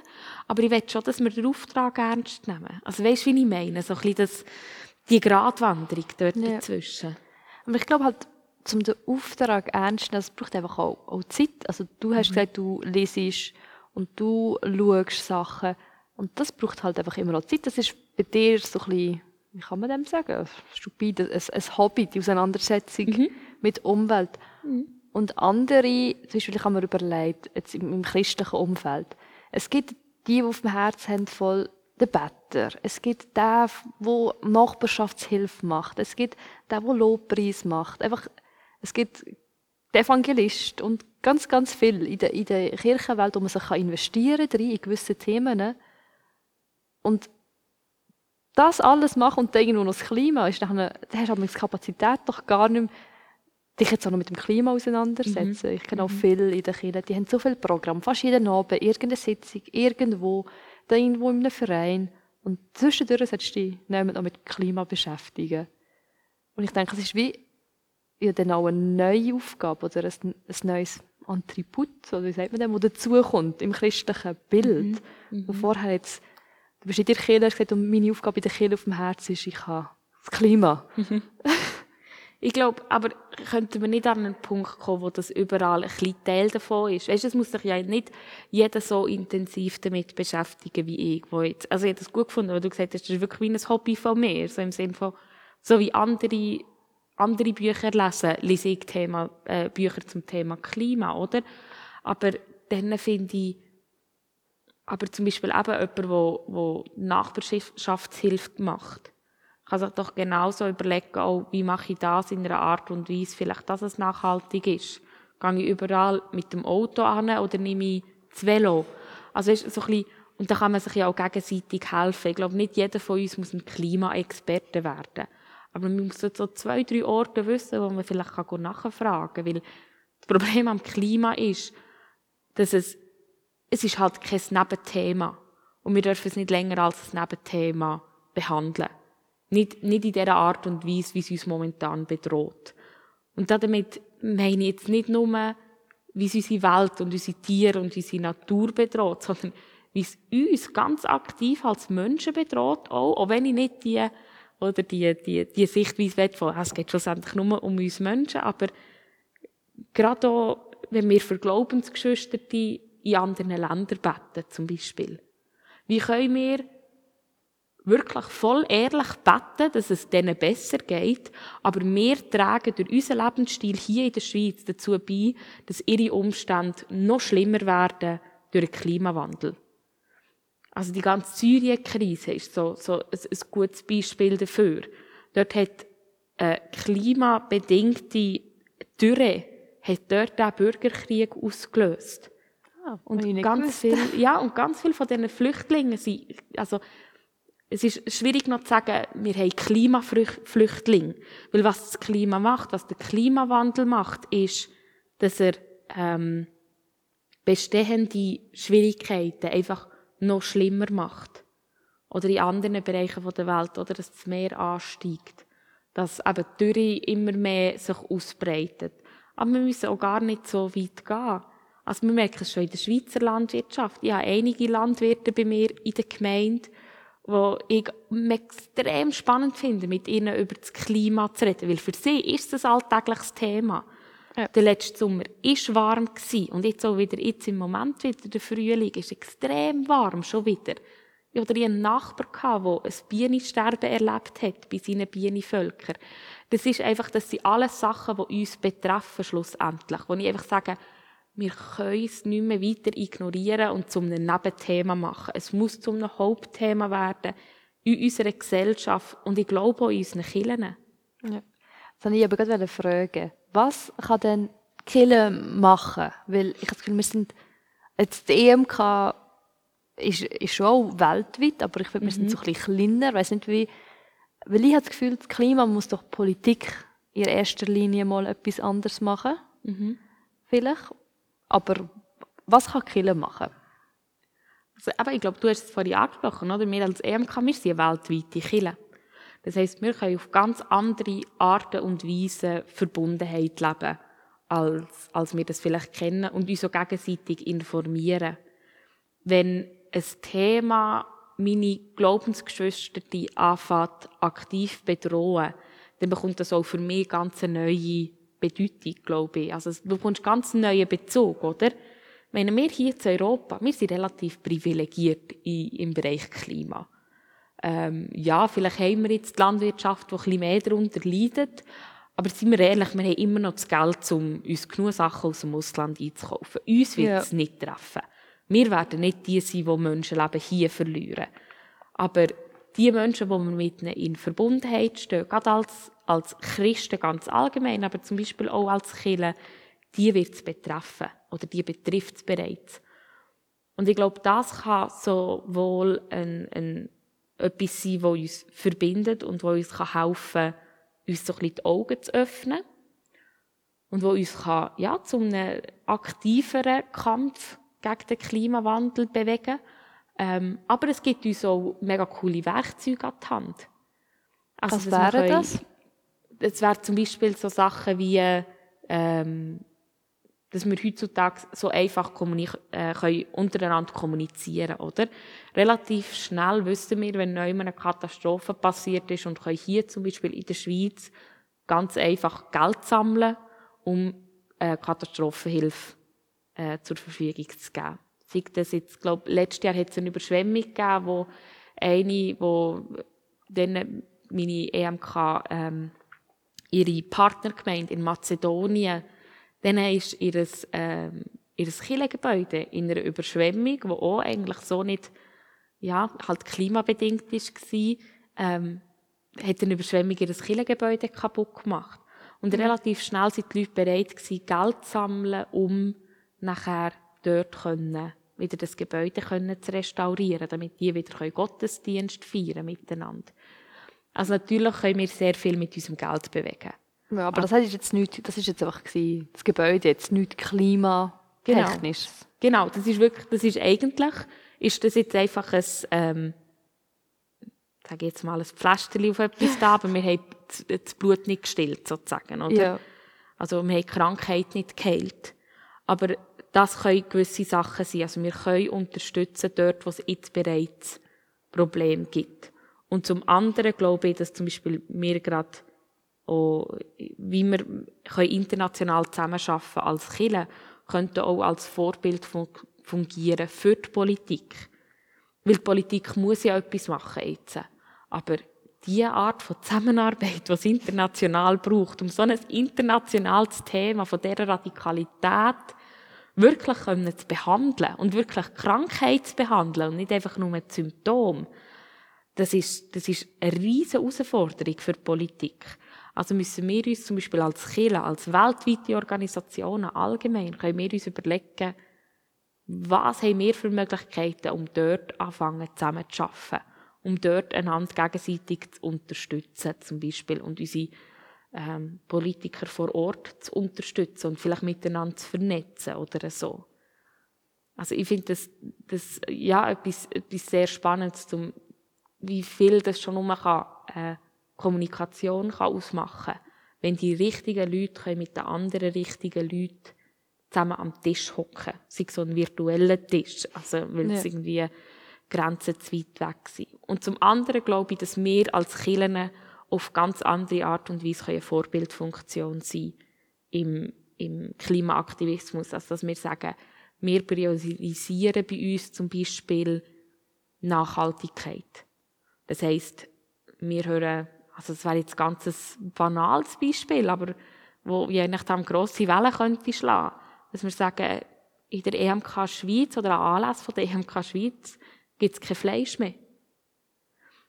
Aber ich will schon, dass wir den Auftrag ernst nehmen. Also weißt du, wie ich meine? So ein bisschen das, die Gratwanderung dort ja. dazwischen. Aber ich glaube halt, um den Auftrag ernst zu nehmen, das braucht einfach auch, auch Zeit. Also du hast mhm. gesagt, du lesest und du schaust Sachen. Und das braucht halt einfach immer noch Zeit. Das ist bei dir so ein bisschen, wie kann man dem sagen, stupide, ein, ein Hobby, die Auseinandersetzung mhm. mit Umwelt. Mhm. Und andere, zum Beispiel, ich habe mir überlegt, jetzt im, im christlichen Umfeld, es gibt die, die auf dem Herz haben, voll den Better. Es gibt den, der Nachbarschaftshilfe macht. Es gibt den, der Lobpreis macht. Einfach, es gibt den Evangelist und ganz, ganz viel in der, in der Kirchenwelt, wo man sich investieren kann in gewisse Themen. Und das alles machen und dann irgendwo noch das Klima, ist dann, da hast du die Kapazität doch gar nicht mehr, dich jetzt auch noch mit dem Klima auseinandersetzen. Mhm. Ich kenne auch mhm. viele in der Kirche, die haben so viel Programm, fast jeden Abend, irgendeine Sitzung, irgendwo, da irgendwo in einem Verein. Und zwischendurch solltest du dich noch mit Klima beschäftigen. Und ich denke, es ist wie ja, dann auch eine neue Aufgabe oder ein, ein neues Attribut, oder wie sagt man dem, das dazukommt im christlichen Bild. Mhm. Mhm. vorher jetzt, du bist in der Kirche gesagt, und meine Aufgabe in der Kirche auf dem Herzen ist, ich habe das Klima. Ich glaube, aber könnten wir nicht an einen Punkt kommen, wo das überall ein kleiner Teil davon ist? Weißt du, es muss sich ja nicht jeder so intensiv damit beschäftigen wie ich. Wo jetzt, also ich habe das gut gefunden, weil du gesagt hast, das ist wirklich wie ein Hobby von mir. So im Sinne von, so wie andere, andere Bücher lesen, lese ich Thema, äh, Bücher zum Thema Klima, oder? Aber dann finde ich, aber zum Beispiel eben jemand, der, der Nachbarschaftshilfe macht kann sich doch genauso überlegen, auch, wie mache ich das in einer Art und Weise, vielleicht, dass es nachhaltig ist. Gehe ich überall mit dem Auto an oder nehme ich das Velo? Also ist so ein bisschen, und da kann man sich ja auch gegenseitig helfen. Ich glaube, nicht jeder von uns muss ein Klimaexperte werden. Aber man muss so zwei, drei Orte wissen, wo man vielleicht nachfragen kann. Weil das Problem am Klima ist, dass es, es ist halt kein Nebenthema. Und wir dürfen es nicht länger als ein Nebenthema behandeln. Nicht, nicht in der Art und Weise, wie es uns momentan bedroht. Und damit meine ich jetzt nicht nur, wie es unsere Welt und unsere Tiere und unsere Natur bedroht, sondern wie es uns ganz aktiv als Menschen bedroht, auch, auch wenn ich nicht die, oder die, die, die Sichtweise will, von, es geht schlussendlich nur um uns Menschen, aber gerade auch, wenn wir für Glaubensgeschwister in anderen Ländern beten, zum Beispiel. Wie können wir wirklich voll ehrlich beten, dass es denen besser geht, aber wir tragen durch unseren Lebensstil hier in der Schweiz dazu bei, dass ihre Umstände noch schlimmer werden durch den Klimawandel. Also die ganze Syrien-Krise ist so, so ein, ein gutes Beispiel dafür. Dort hat eine klimabedingte Dürre hat dort den Bürgerkrieg ausgelöst. Ah, und ganz viel, ja, und ganz viele von diesen Flüchtlingen sind, also es ist schwierig noch zu sagen, wir haben Klimaflüchtlinge. Weil was das Klima macht, was der Klimawandel macht, ist, dass er ähm, bestehende Schwierigkeiten einfach noch schlimmer macht. Oder in anderen Bereichen der Welt, oder dass das Meer ansteigt. Dass eben die Dürre immer mehr sich ausbreitet. Aber wir müssen auch gar nicht so weit gehen. Also wir merken es schon in der Schweizer Landwirtschaft. Ich habe einige Landwirte bei mir in der Gemeinde, wo ich extrem spannend finde, mit ihnen über das Klima zu reden, weil für sie ist es ein alltägliches Thema. Ja. Der letzte Sommer war warm und jetzt auch wieder, jetzt im Moment wieder, der Frühling ist extrem warm, schon wieder. Ich einen Nachbar der ein Bienensterben erlebt hat bei seinen Bienenvölkern. Das ist einfach, das sind alles Sachen, die uns betreffen, schlussendlich. Wo ich einfach sage, wir können es nicht mehr weiter ignorieren und zum einem Nebenthema machen. Es muss zum einem Hauptthema werden in unserer Gesellschaft und ich glaube auch in unseren Kirchen. Ja. Das wollte ich aber gerade fragen. Was kann denn Kirche machen? Weil ich habe das Gefühl, wir sind, jetzt die EMK ist, ist schon auch weltweit, aber ich finde, wir mhm. sind so ein bisschen kleiner. Weiss nicht, wie, weil ich habe das Gefühl, das Klima muss doch Politik in erster Linie mal etwas anderes machen. Mhm. Vielleicht. Aber was kann Kille machen? Also, aber ich glaube, du hast es vorhin angesprochen, oder? Wir als EMK, wir sind eine weltweite Kille. Das heisst, wir können auf ganz andere Arten und Weisen Verbundenheit leben. als, als wir das vielleicht kennen und uns so gegenseitig informieren. Wenn ein Thema meine Glaubensgeschwister die anfängt aktiv bedrohen, dann bekommt das auch für mich ganz eine neue Bedeutung, glaube ich. Also du bekommst ganz einen neuen Bezug, oder? Wenn wir hier in Europa, wir sind relativ privilegiert im Bereich Klima. Ähm, ja, vielleicht haben wir jetzt die Landwirtschaft, die ein bisschen mehr darunter leidet, aber seien wir ehrlich, wir haben immer noch das Geld, um uns genug Sachen aus dem Ausland einzukaufen. Uns wird es ja. nicht treffen. Wir werden nicht die sein, die Menschenleben hier verlieren. Aber die Menschen, die wir mit ihnen in Verbundenheit stehen, gerade als, als Christen ganz allgemein, aber zum Beispiel auch als Kirche, die wird es betreffen oder die betrifft es bereits. Und ich glaube, das kann sowohl ein, ein, etwas sein, das uns verbindet und wo uns helfen kann, uns so ein bisschen die Augen zu öffnen und wo uns kann, ja, zu einem aktiveren Kampf gegen den Klimawandel bewegen. Ähm, aber es gibt uns auch mega coole Werkzeuge an die Hand. Also, Was wäre das? Es wären zum Beispiel so Sachen wie, ähm, dass wir heutzutage so einfach äh, untereinander kommunizieren oder? Relativ schnell wissen wir, wenn neu eine Katastrophe passiert ist und können hier zum Beispiel in der Schweiz ganz einfach Geld sammeln, um äh, Katastrophenhilfe äh, zur Verfügung zu geben. Sei das jetzt, glaub, letztes Jahr hat es eine Überschwemmung gegeben, wo eine, wo dann meine EMK ähm, ihre Partnergemeinde in Mazedonien, dann ist ihr, ähm, ihr Kirchengebäude in einer Überschwemmung, wo auch eigentlich so nicht, ja, halt klimabedingt war, ähm, hat eine Überschwemmung ihr Kirchengebäude kaputt gemacht. Und relativ schnell sind die Leute bereit gewesen, Geld zu sammeln, um nachher dort können, wieder das Gebäude können zu restaurieren, damit die wieder Gottesdienst feiern miteinander. Also natürlich können wir sehr viel mit unserem Geld bewegen. Ja, aber das ist jetzt nicht, das ist jetzt einfach gewesen, das Gebäude jetzt nicht klimatechnisch. Genau. genau, das ist wirklich, das ist eigentlich, ist das jetzt einfach ein, ähm, sage jetzt mal, ein Pflasterchen auf etwas da, aber wir haben das Blut nicht gestillt, sozusagen, oder? Ja. Also wir haben die Krankheit nicht geheilt. Aber das können gewisse Sachen sein. Also wir können unterstützen dort, wo es jetzt bereits Probleme gibt. Und zum anderen glaube ich, dass zum Beispiel wir gerade auch, wie wir international zusammenarbeiten als Kirche, könnten auch als Vorbild fungieren für die Politik. Weil die Politik muss ja etwas machen jetzt. Aber diese Art von Zusammenarbeit, die es international braucht, um so ein internationales Thema von dieser Radikalität wirklich zu behandeln und wirklich Krankheit zu behandeln und nicht einfach nur ein Symptom, das ist, das ist eine riesige Herausforderung für die Politik. Also müssen wir uns zum Beispiel als Kirche, als weltweite Organisationen allgemein, können wir uns überlegen, was haben wir für Möglichkeiten, um dort anfangen zusammen zu arbeiten, um dort einander gegenseitig zu unterstützen, zum Beispiel, und unsere ähm, Politiker vor Ort zu unterstützen und vielleicht miteinander zu vernetzen oder so. Also ich finde das, das ja etwas, etwas sehr Spannendes, zum, wie viel das schon um kann, äh, Kommunikation kann ausmachen kann. Wenn die richtigen Leute können mit den anderen richtigen Leuten zusammen am Tisch hocken, sei so ein virtueller Tisch, also weil ja. es irgendwie Grenzen zu weit weg sind. Und zum anderen glaube ich, dass wir als Kirchen auf ganz andere Art und Weise eine Vorbildfunktion sein im, im Klimaaktivismus. Also, dass wir sagen, wir priorisieren bei uns zum Beispiel Nachhaltigkeit. Das heisst, wir hören, also das wäre jetzt ganz ein banales Beispiel, aber wo je nachdem grosse Wellen könnte schlagen. Dass wir sagen, in der EMK Schweiz oder an Anlass von der EMK Schweiz gibt es kein Fleisch mehr.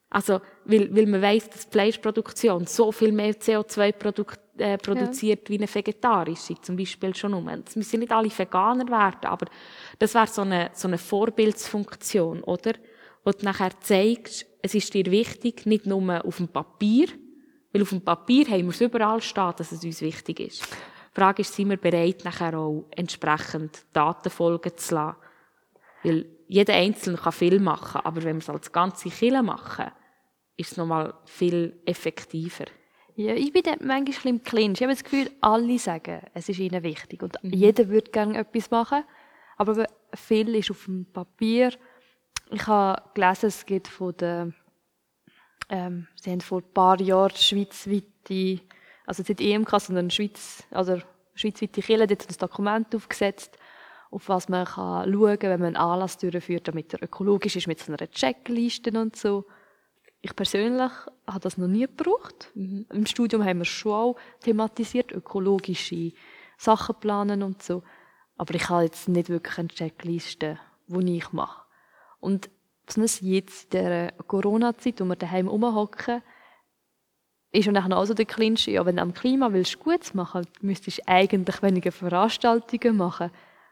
Also, weil, weil man weiss, dass die Fleischproduktion so viel mehr CO2 produ äh, produziert ja. wie eine vegetarische, zum Beispiel schon um. Es müssen nicht alle Veganer werden, aber das wäre so eine, so eine Vorbildsfunktion, oder? Du nachher zeigst, es ist dir wichtig, nicht nur auf dem Papier, weil auf dem Papier haben wir es überall stehen, dass es uns wichtig ist. Die Frage ist, sind wir bereit, nachher auch entsprechend Datenfolgen zu lassen? Weil jeder Einzelne kann viel machen, aber wenn wir es als ganze Kille machen, ist es nochmal viel effektiver. Ja, ich bin dort manchmal ein bisschen im Clinch. Ich habe das Gefühl, alle sagen, es ist ihnen wichtig. Und jeder würde gerne etwas machen. Aber viel ist auf dem Papier. Ich habe gelesen, es gibt von der, ähm, sie haben vor ein paar Jahren schweizweite, also nicht EMK, sondern Schweiz, also schweizweite Kirche, dort ein Dokument aufgesetzt, auf was man kann schauen kann, wenn man einen Anlass durchführt, damit er ökologisch ist, mit so einer Checkliste und so. Ich persönlich habe das noch nie gebraucht. Mhm. Im Studium haben wir schon auch thematisiert, ökologische Sachen planen und so. Aber ich habe jetzt nicht wirklich eine Checkliste, die ich mache. Und besonders jetzt in dieser Corona-Zeit, wo wir daheim rumhocken, ist dann auch so der Clinch, ja, wenn du am Klima willst Gutes machen, müsstest du eigentlich weniger Veranstaltungen machen.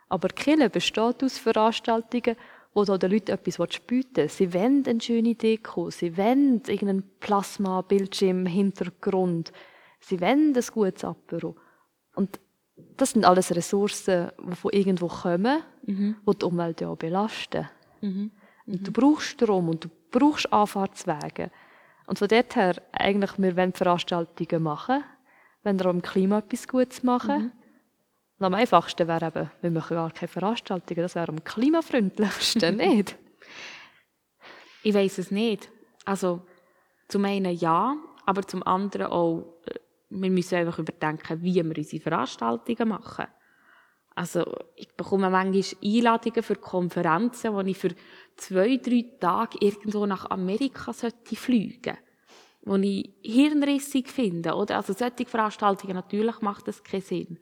Aber Kille besteht aus Veranstaltungen, wo da den Leuten etwas bieten Sie wollen eine schöne Deko, sie wollen irgendeinen Plasma-Bildschirm im Hintergrund, sie wollen ein gutes Apero. Und das sind alles Ressourcen, die von irgendwo kommen, mhm. die die Umwelt ja belasten. Mhm. Und du brauchst Strom und du brauchst Anfahrtswege. Und von dort her, eigentlich, wir wollen Veranstaltungen machen, wenn wir am Klima etwas Gutes machen. Mhm. Und am einfachsten wäre eben, wir machen gar keine Veranstaltungen, das wäre am klimafreundlichsten, nicht? Ich weiß es nicht. Also, zum einen ja, aber zum anderen auch, äh, wir müssen einfach überdenken, wie wir unsere Veranstaltungen machen. Also, ich bekomme manchmal Einladungen für Konferenzen, wo ich für zwei, drei Tage irgendwo nach Amerika sollte fliegen wo ich hirnrissig finde, oder? Also, solche Veranstaltungen, natürlich macht das keinen Sinn.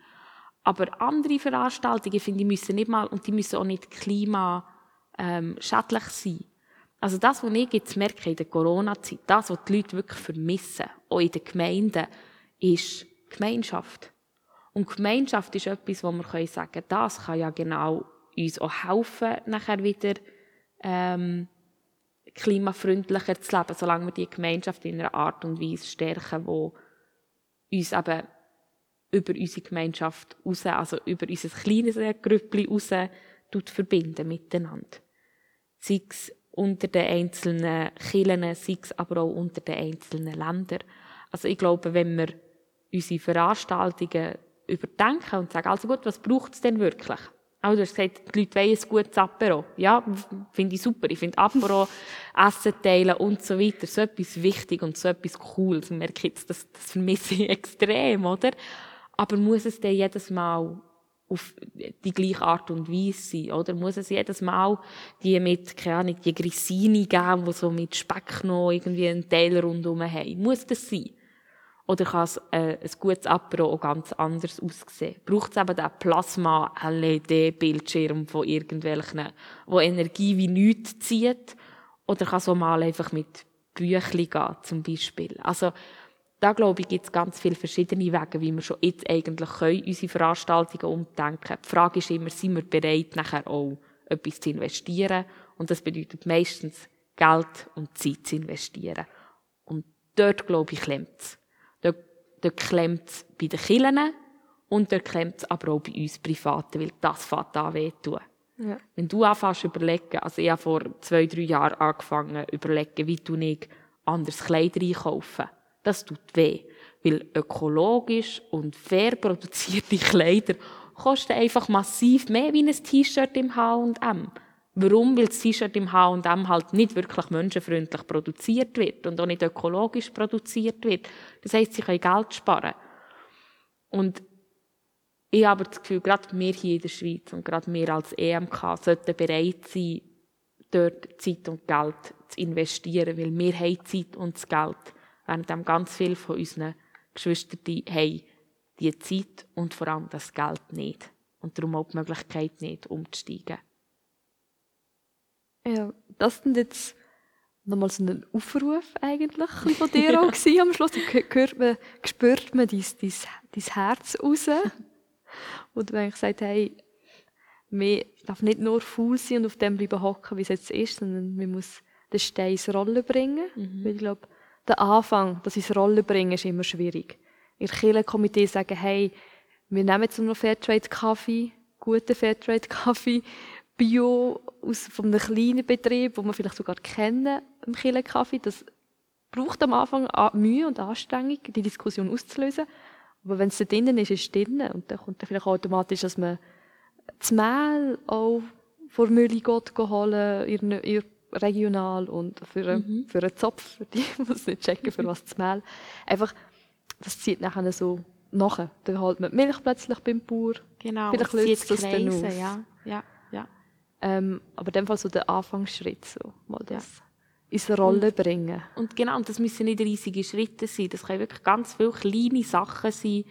Aber andere Veranstaltungen, finde ich, müssen nicht mal, und die müssen auch nicht klimaschädlich ähm, sein. Also das, was ich jetzt merke in der Corona-Zeit, das, was die Leute wirklich vermissen, auch in den Gemeinden, ist Gemeinschaft. Und Gemeinschaft ist etwas, wo wir können sagen das kann ja genau uns auch helfen, nachher wieder ähm, klimafreundlicher zu leben, solange wir die Gemeinschaft in einer Art und Weise stärken, wo uns eben über unsere Gemeinschaft raus, also über unser kleines Grüppli raus verbinden miteinander. Sei es unter den einzelnen Kirchen, sei es aber auch unter den einzelnen Ländern. Also ich glaube, wenn wir unsere Veranstaltungen überdenken und sagen, also gut, was braucht es denn wirklich? Auch du hast gesagt, die Leute wollen ein gutes Apero. Ja, finde ich super. Ich finde Apero, Essen teilen und so weiter so etwas wichtig und so etwas Cooles. Ich merke jetzt, das, das vermisse ich extrem, oder? Aber muss es dann jedes Mal auf die gleiche Art und Weise sein, oder? Muss es jedes Mal die mit, keine Ahnung, die Grissini geben, die so mit Speck noch irgendwie einen Teil rundherum haben? Muss das sein? Oder kann es äh, ein gutes Apero auch ganz anders aussehen? Braucht es eben den Plasma-LED-Bildschirm von irgendwelchen, wo Energie wie nichts zieht? Oder kann es auch mal einfach mit Büchli gehen, zum Beispiel? Also, da glaube ich, gibt es ganz viele verschiedene Wege, wie wir schon jetzt eigentlich können, unsere Veranstaltungen umdenken. Die Frage ist immer, sind wir bereit, nachher auch etwas zu investieren? Und das bedeutet meistens Geld und Zeit zu investieren. Und dort, glaube ich, klemmt es. Dort, klemmt es bei den Kirchen und dort klemmt es aber auch bei uns Privaten, weil das fängt an weh tun. Ja. Wenn du anfängst überlegen, also ich habe vor zwei, drei Jahren angefangen überlegen, wie du nicht anders Kleider einkaufen das tut weh. Weil ökologisch und fair produzierte Kleider kosten einfach massiv mehr wie ein T-Shirt im H&M. Warum? Weil das T-Shirt im H&M halt nicht wirklich menschenfreundlich produziert wird und auch nicht ökologisch produziert wird. Das heisst, sie können Geld sparen. Und ich habe das Gefühl, gerade wir hier in der Schweiz und gerade wir als EMK sollten bereit sein, dort Zeit und Geld zu investieren, weil wir haben Zeit und das Geld während ganz viele von unseren Geschwistern haben die Zeit und vor allem das Geld nicht. Und darum auch die Möglichkeit nicht, umzusteigen. Ja, das sind jetzt nochmal so ein Aufruf eigentlich von dir auch ja. am Schluss. Hört man, spürt man dein, dein, dein Herz raus. Wo du eigentlich sagst, hey, man darf nicht nur faul sein und auf dem bleiben hocken, wie es jetzt ist, sondern man muss den Stein ins Rollen bringen. Mhm. Weil ich glaube, der Anfang, das ins Rollen bringen, ist immer schwierig. Ihr Kirchenkomitee sagen, hey, wir nehmen jetzt noch Fairtrade-Kaffee, guten Fairtrade-Kaffee, Bio aus von einem kleinen Betrieb, wo wir vielleicht sogar kennen, im Kirchenkaffee. Das braucht am Anfang Mühe und Anstrengung, die Diskussion auszulösen. Aber wenn es da drinnen ist, ist es drinnen. Und dann kommt dann vielleicht automatisch, dass man das Mehl auch vor Mühle geht holen, ihr, ihr regional und für, einen, mhm. für einen Zopf, für die, die es nicht checken, für was das Mehl. Einfach, das zieht nachher so nachher. Dann holt man die Milch plötzlich beim Bauer. Genau, Vielleicht löst es dann aus. Ja, ja. Ähm, aber in dem Fall so der Anfangsschritt, so, mal das ja. ins Rolle und, bringen. Und genau, und das müssen nicht riesige Schritte sein. Das können wirklich ganz viele kleine Sachen sein.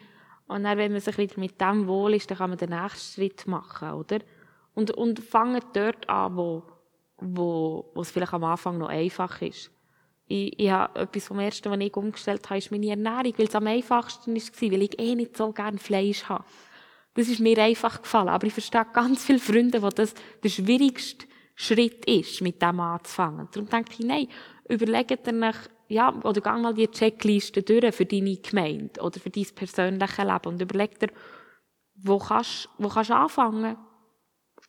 Und dann, wenn man sich wieder mit dem wohl ist, dann kann man den nächsten Schritt machen, oder? Und, und fangen dort an, wo, wo, wo es vielleicht am Anfang noch einfach ist. Ich, ich habe etwas vom Ersten, was ich umgestellt habe, ist meine Ernährung, weil es am einfachsten war, weil ich eh nicht so gerne Fleisch habe. Das ist mir einfach gefallen. Aber ich verstehe ganz viele Freunde, wo das der schwierigste Schritt ist, mit dem anzufangen. Darum denke ich, nein, überlegt dir nach, ja, oder geh mal die Checkliste durch für deine Gemeinde oder für dein persönliches Leben und überleg dir, wo kannst, wo kannst du anfangen?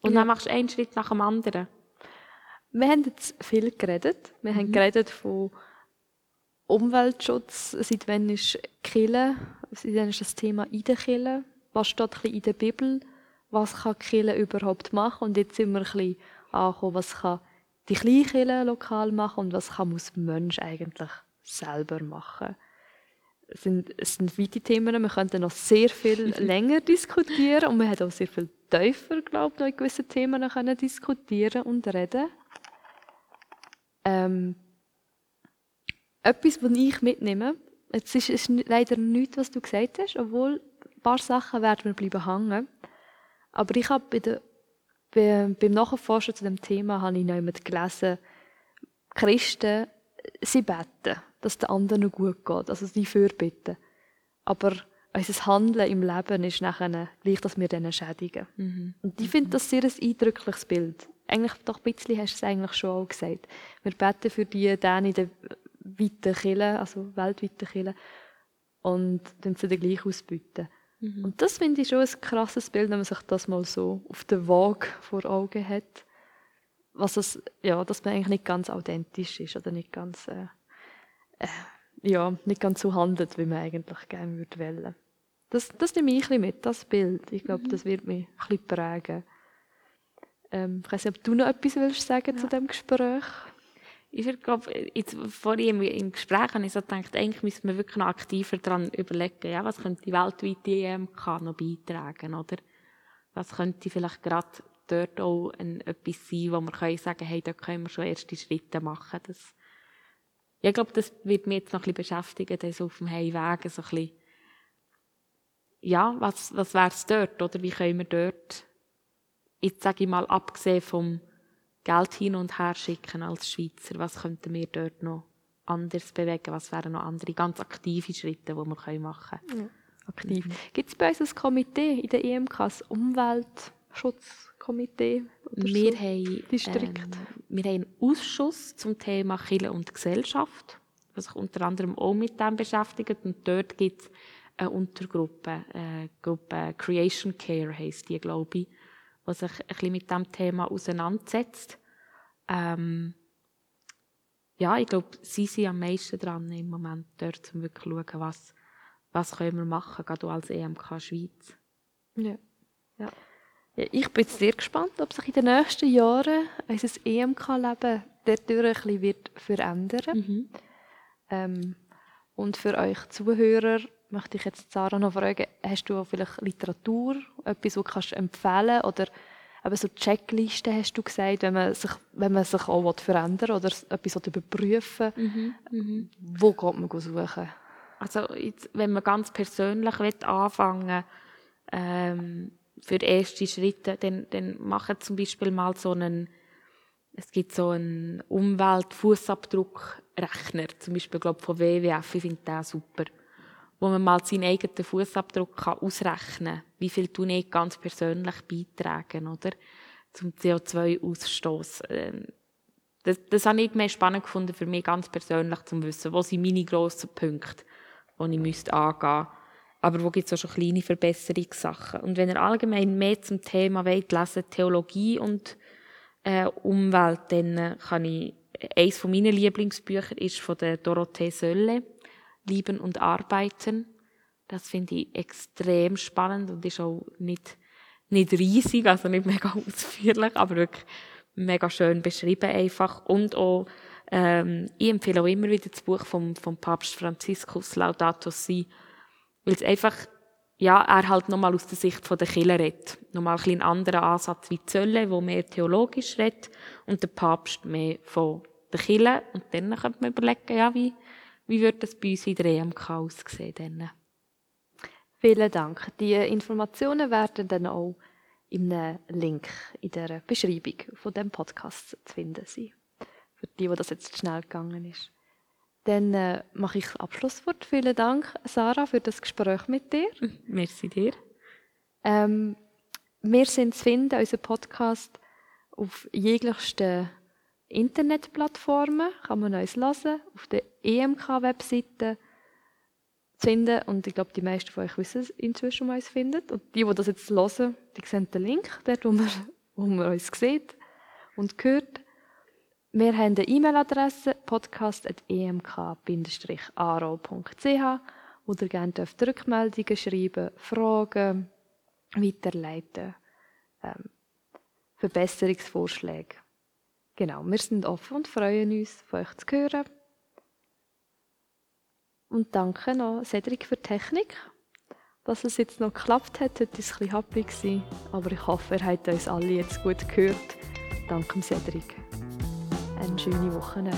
Und ja. dann machst du einen Schritt nach dem anderen. Wir haben jetzt viel geredet. Wir mhm. haben geredet von Umweltschutz. Seit wann ist Kille? Seit wann ist das Thema in der Kille? Was steht in der Bibel? Was kann Kille überhaupt machen? Und jetzt sind wir ein bisschen angekommen, was kann die Kleinkille lokal machen und was kann muss Mensch eigentlich selber machen. Es sind, es sind weite Themen, wir könnten noch sehr viel länger diskutieren und wir haben auch sehr viel tiefer, glaube ich, noch in gewissen Themen können diskutieren und reden. Ähm, etwas, was ich mitnehme, jetzt ist es leider nichts, was du gesagt hast, obwohl ein paar Sachen werden mir bleiben hängen. Aber ich habe bei der, bei, beim Nachforschen zu dem Thema habe ich noch jemand gelesen, Christen, sie beten, dass den anderen gut geht, also sie fürbitten. Aber unser Handeln im Leben ist nachher gleich, dass wir denen schädigen. Mhm. Und ich finde das sehr ein eindrückliches Bild eigentlich doch ein bisschen hast du es eigentlich schon auch gesagt. Wir beten für die dann in der weiten Kirche, also weltweiten Kirche, und dann sie dann gleich ausbieten. Mhm. Und das finde ich schon ein krasses Bild, wenn man sich das mal so auf der Waage vor Augen hat. Was das, ja, dass man eigentlich nicht ganz authentisch ist oder nicht ganz, äh, äh, ja, nicht ganz so handelt, wie man eigentlich gerne würde wollen. Das, das nehme ich ein bisschen mit, das Bild. Ich glaube, mhm. das wird mich ein bisschen prägen. Ähm, ich weiß nicht, ob du noch etwas willst sagen ja. zu dem Gespräch? Ich glaube, jetzt, vorhin im, im Gespräch habe ich so gedacht, eigentlich müssen wir wirklich noch aktiver daran überlegen, ja, was könnte die weltweite EMK noch beitragen, oder? Was könnte vielleicht gerade dort auch ein, etwas sein, wo wir können sagen, hey, da können wir schon erste Schritte machen. Das, ich glaube, das wird mich jetzt noch ein bisschen beschäftigen, das auf dem Heimweg so ein bisschen, ja, was, was wäre es dort, oder wie können wir dort jetzt sage ich mal, abgesehen vom Geld hin und her schicken als Schweizer, was könnten wir dort noch anders bewegen? Was wären noch andere ganz aktive Schritte, die wir machen können? Ja, aktiv. Mhm. Gibt es bei uns ein Komitee in der EMK, ein Umweltschutzkomitee? Wir, so? haben, ähm, wir haben einen Ausschuss zum Thema Kirche und Gesellschaft, was sich unter anderem auch mit dem beschäftigt. Und dort gibt es eine Untergruppe, eine Gruppe Creation Care heisst die, glaube ich die sich ein bisschen mit dem Thema auseinandersetzt. Ähm, ja, ich glaube, sie sind am meisten dran im Moment dort, um wirklich zu schauen, was, was können wir machen, gerade als EMK Schweiz. Ja. ja. ja ich bin sehr gespannt, ob sich in den nächsten Jahren unser EMK-Leben dadurch ein bisschen wird verändern mhm. ähm, Und für euch Zuhörer möchte ich jetzt Sarah noch fragen, hast du vielleicht Literatur, etwas, was kannst du empfehlen oder eben so Checklisten hast du gesagt, wenn man sich, wenn man sich auch verändern will oder etwas überprüfen mhm, mhm. wo geht man suchen? Also jetzt, wenn man ganz persönlich anfangen ähm, für erste Schritte, dann, dann machen zum Beispiel mal so einen es gibt so einen Umwelt-Fußabdruckrechner, zum Beispiel glaub, von WWF, ich finde den super wo man mal seinen eigenen Fußabdruck ausrechnen kann. Wie viel tun ich ganz persönlich beitragen, oder? Zum CO2-Ausstoß. Ähm, das, das habe ich mehr spannend gefunden für mich ganz persönlich, zu wissen, wo sind meine grossen Punkte, die ich müsste angehen müsste. Aber wo gibt es auch schon kleine Verbesserungssachen? Und wenn ihr allgemein mehr zum Thema wollt, lesen, Theologie und äh, Umwelt, dann kann ich eines von meinen Lieblingsbücher ist von der Dorothee Sölle, Lieben und Arbeiten. Das finde ich extrem spannend und ist auch nicht, nicht riesig, also nicht mega ausführlich, aber wirklich mega schön beschrieben einfach. Und auch, ähm, ich empfehle auch immer wieder das Buch vom, vom Papst Franziskus, Laudato Si, weil es einfach, ja, er halt nochmal aus der Sicht der Kirche redet. Nochmal ein bisschen anderer Ansatz wie Zölle, wo mehr theologisch redet und der Papst mehr von der Kirche. Und dann könnte man überlegen, ja, wie, wie würde das bei uns in der EMK aussehen? Dann? Vielen Dank. Die Informationen werden dann auch in einem Link in der Beschreibung von dem Podcast zu finden sein. Für die, wo das jetzt schnell gegangen ist. Dann äh, mache ich das Abschlusswort. Vielen Dank, Sarah, für das Gespräch mit dir. Merci dir. Ähm, wir sind zu finden, unser Podcast, auf jeglichsten Internetplattformen. Kann man uns hören, auf der EMK-Webseite finden. Und ich glaube, die meisten von euch wissen inzwischen, wo uns findet. Und die, die das jetzt hören, die sehen den Link, dort, wo man, wo man uns sieht und hört. Wir haben eine E-Mail-Adresse podcast.emk-aro.ch wo ihr gerne Rückmeldungen schreiben, Fragen weiterleiten, ähm, Verbesserungsvorschläge. Genau, wir sind offen und freuen uns, von euch zu hören. Und danke noch Cedric für die Technik. Dass es jetzt noch geklappt hat, heute war es ein happig, aber ich hoffe, ihr habt uns alle jetzt gut gehört. Danke Cedric. Eine schöne Woche noch.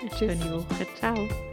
Eine schöne Woche. Ciao.